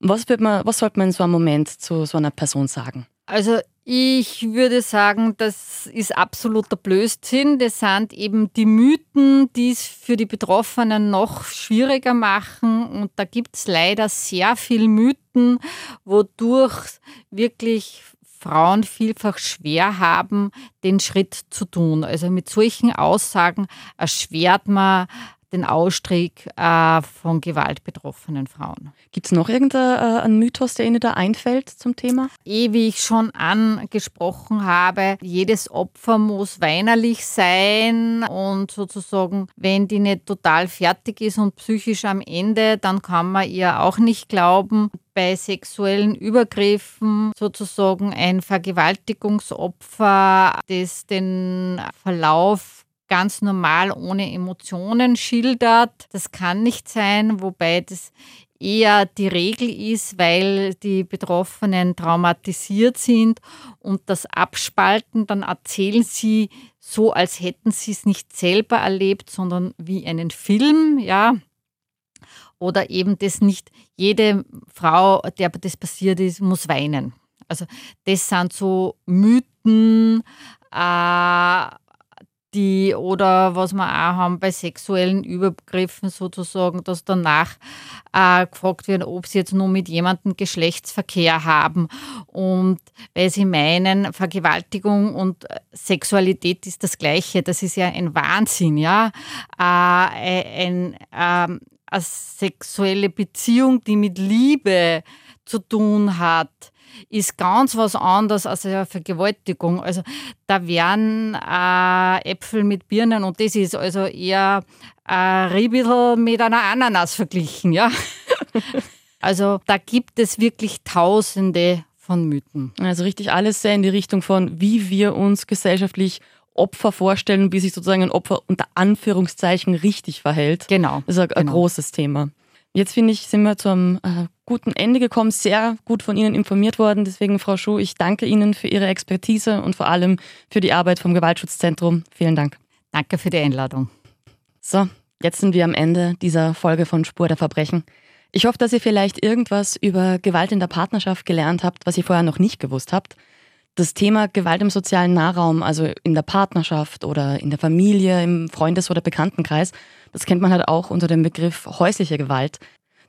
Was, wird man, was sollte man in so einem Moment zu so einer Person sagen? Also ich würde sagen, das ist absoluter Blödsinn. Das sind eben die Mythen, die es für die Betroffenen noch schwieriger machen. Und da gibt es leider sehr viele Mythen, wodurch wirklich Frauen vielfach schwer haben, den Schritt zu tun. Also mit solchen Aussagen erschwert man den Ausstieg äh, von gewaltbetroffenen Frauen. Gibt es noch irgendeinen äh, Mythos, der Ihnen da einfällt zum Thema? Eh, wie ich schon angesprochen habe, jedes Opfer muss weinerlich sein und sozusagen, wenn die nicht total fertig ist und psychisch am Ende, dann kann man ihr auch nicht glauben. Bei sexuellen Übergriffen sozusagen ein Vergewaltigungsopfer, das den Verlauf ganz normal ohne Emotionen schildert. Das kann nicht sein, wobei das eher die Regel ist, weil die Betroffenen traumatisiert sind und das Abspalten, dann erzählen sie so, als hätten sie es nicht selber erlebt, sondern wie einen Film, ja. Oder eben das nicht, jede Frau, der das passiert ist, muss weinen. Also das sind so Mythen, äh, die oder was wir auch haben bei sexuellen Übergriffen sozusagen, dass danach äh, gefragt wird, ob sie jetzt nur mit jemandem Geschlechtsverkehr haben und weil sie meinen, Vergewaltigung und Sexualität ist das Gleiche. Das ist ja ein Wahnsinn, ja. Äh, ein, äh, eine sexuelle Beziehung, die mit Liebe zu tun hat ist ganz was anderes als eine Vergewaltigung. Also da werden äh, Äpfel mit Birnen und das ist also eher ein Riebel mit einer Ananas verglichen, ja. also da gibt es wirklich Tausende von Mythen. Also richtig alles sehr in die Richtung von, wie wir uns gesellschaftlich Opfer vorstellen, wie sich sozusagen ein Opfer unter Anführungszeichen richtig verhält. Genau. Das ist ein, genau. großes Thema. Jetzt finde ich, sind wir zu einem äh, guten Ende gekommen, sehr gut von Ihnen informiert worden. Deswegen, Frau Schuh, ich danke Ihnen für Ihre Expertise und vor allem für die Arbeit vom Gewaltschutzzentrum. Vielen Dank. Danke für die Einladung. So, jetzt sind wir am Ende dieser Folge von Spur der Verbrechen. Ich hoffe, dass ihr vielleicht irgendwas über Gewalt in der Partnerschaft gelernt habt, was ihr vorher noch nicht gewusst habt. Das Thema Gewalt im sozialen Nahraum, also in der Partnerschaft oder in der Familie, im Freundes- oder Bekanntenkreis, das kennt man halt auch unter dem Begriff häusliche Gewalt.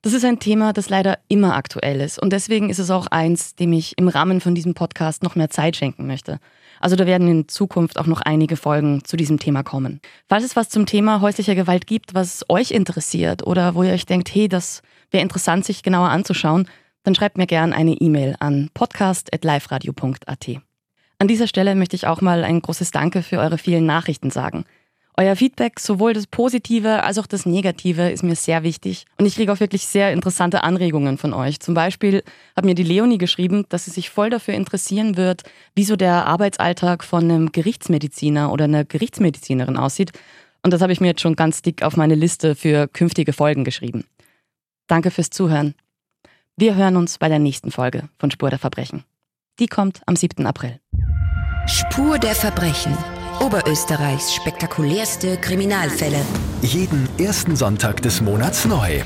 Das ist ein Thema, das leider immer aktuell ist. Und deswegen ist es auch eins, dem ich im Rahmen von diesem Podcast noch mehr Zeit schenken möchte. Also da werden in Zukunft auch noch einige Folgen zu diesem Thema kommen. Falls es was zum Thema häuslicher Gewalt gibt, was euch interessiert oder wo ihr euch denkt, hey, das wäre interessant, sich genauer anzuschauen, dann schreibt mir gerne eine E-Mail an podcast.liferadio.at. An dieser Stelle möchte ich auch mal ein großes Danke für eure vielen Nachrichten sagen. Euer Feedback, sowohl das Positive als auch das Negative, ist mir sehr wichtig. Und ich kriege auch wirklich sehr interessante Anregungen von euch. Zum Beispiel hat mir die Leonie geschrieben, dass sie sich voll dafür interessieren wird, wie so der Arbeitsalltag von einem Gerichtsmediziner oder einer Gerichtsmedizinerin aussieht. Und das habe ich mir jetzt schon ganz dick auf meine Liste für künftige Folgen geschrieben. Danke fürs Zuhören. Wir hören uns bei der nächsten Folge von Spur der Verbrechen. Die kommt am 7. April. Spur der Verbrechen. Oberösterreichs spektakulärste Kriminalfälle. Jeden ersten Sonntag des Monats neu.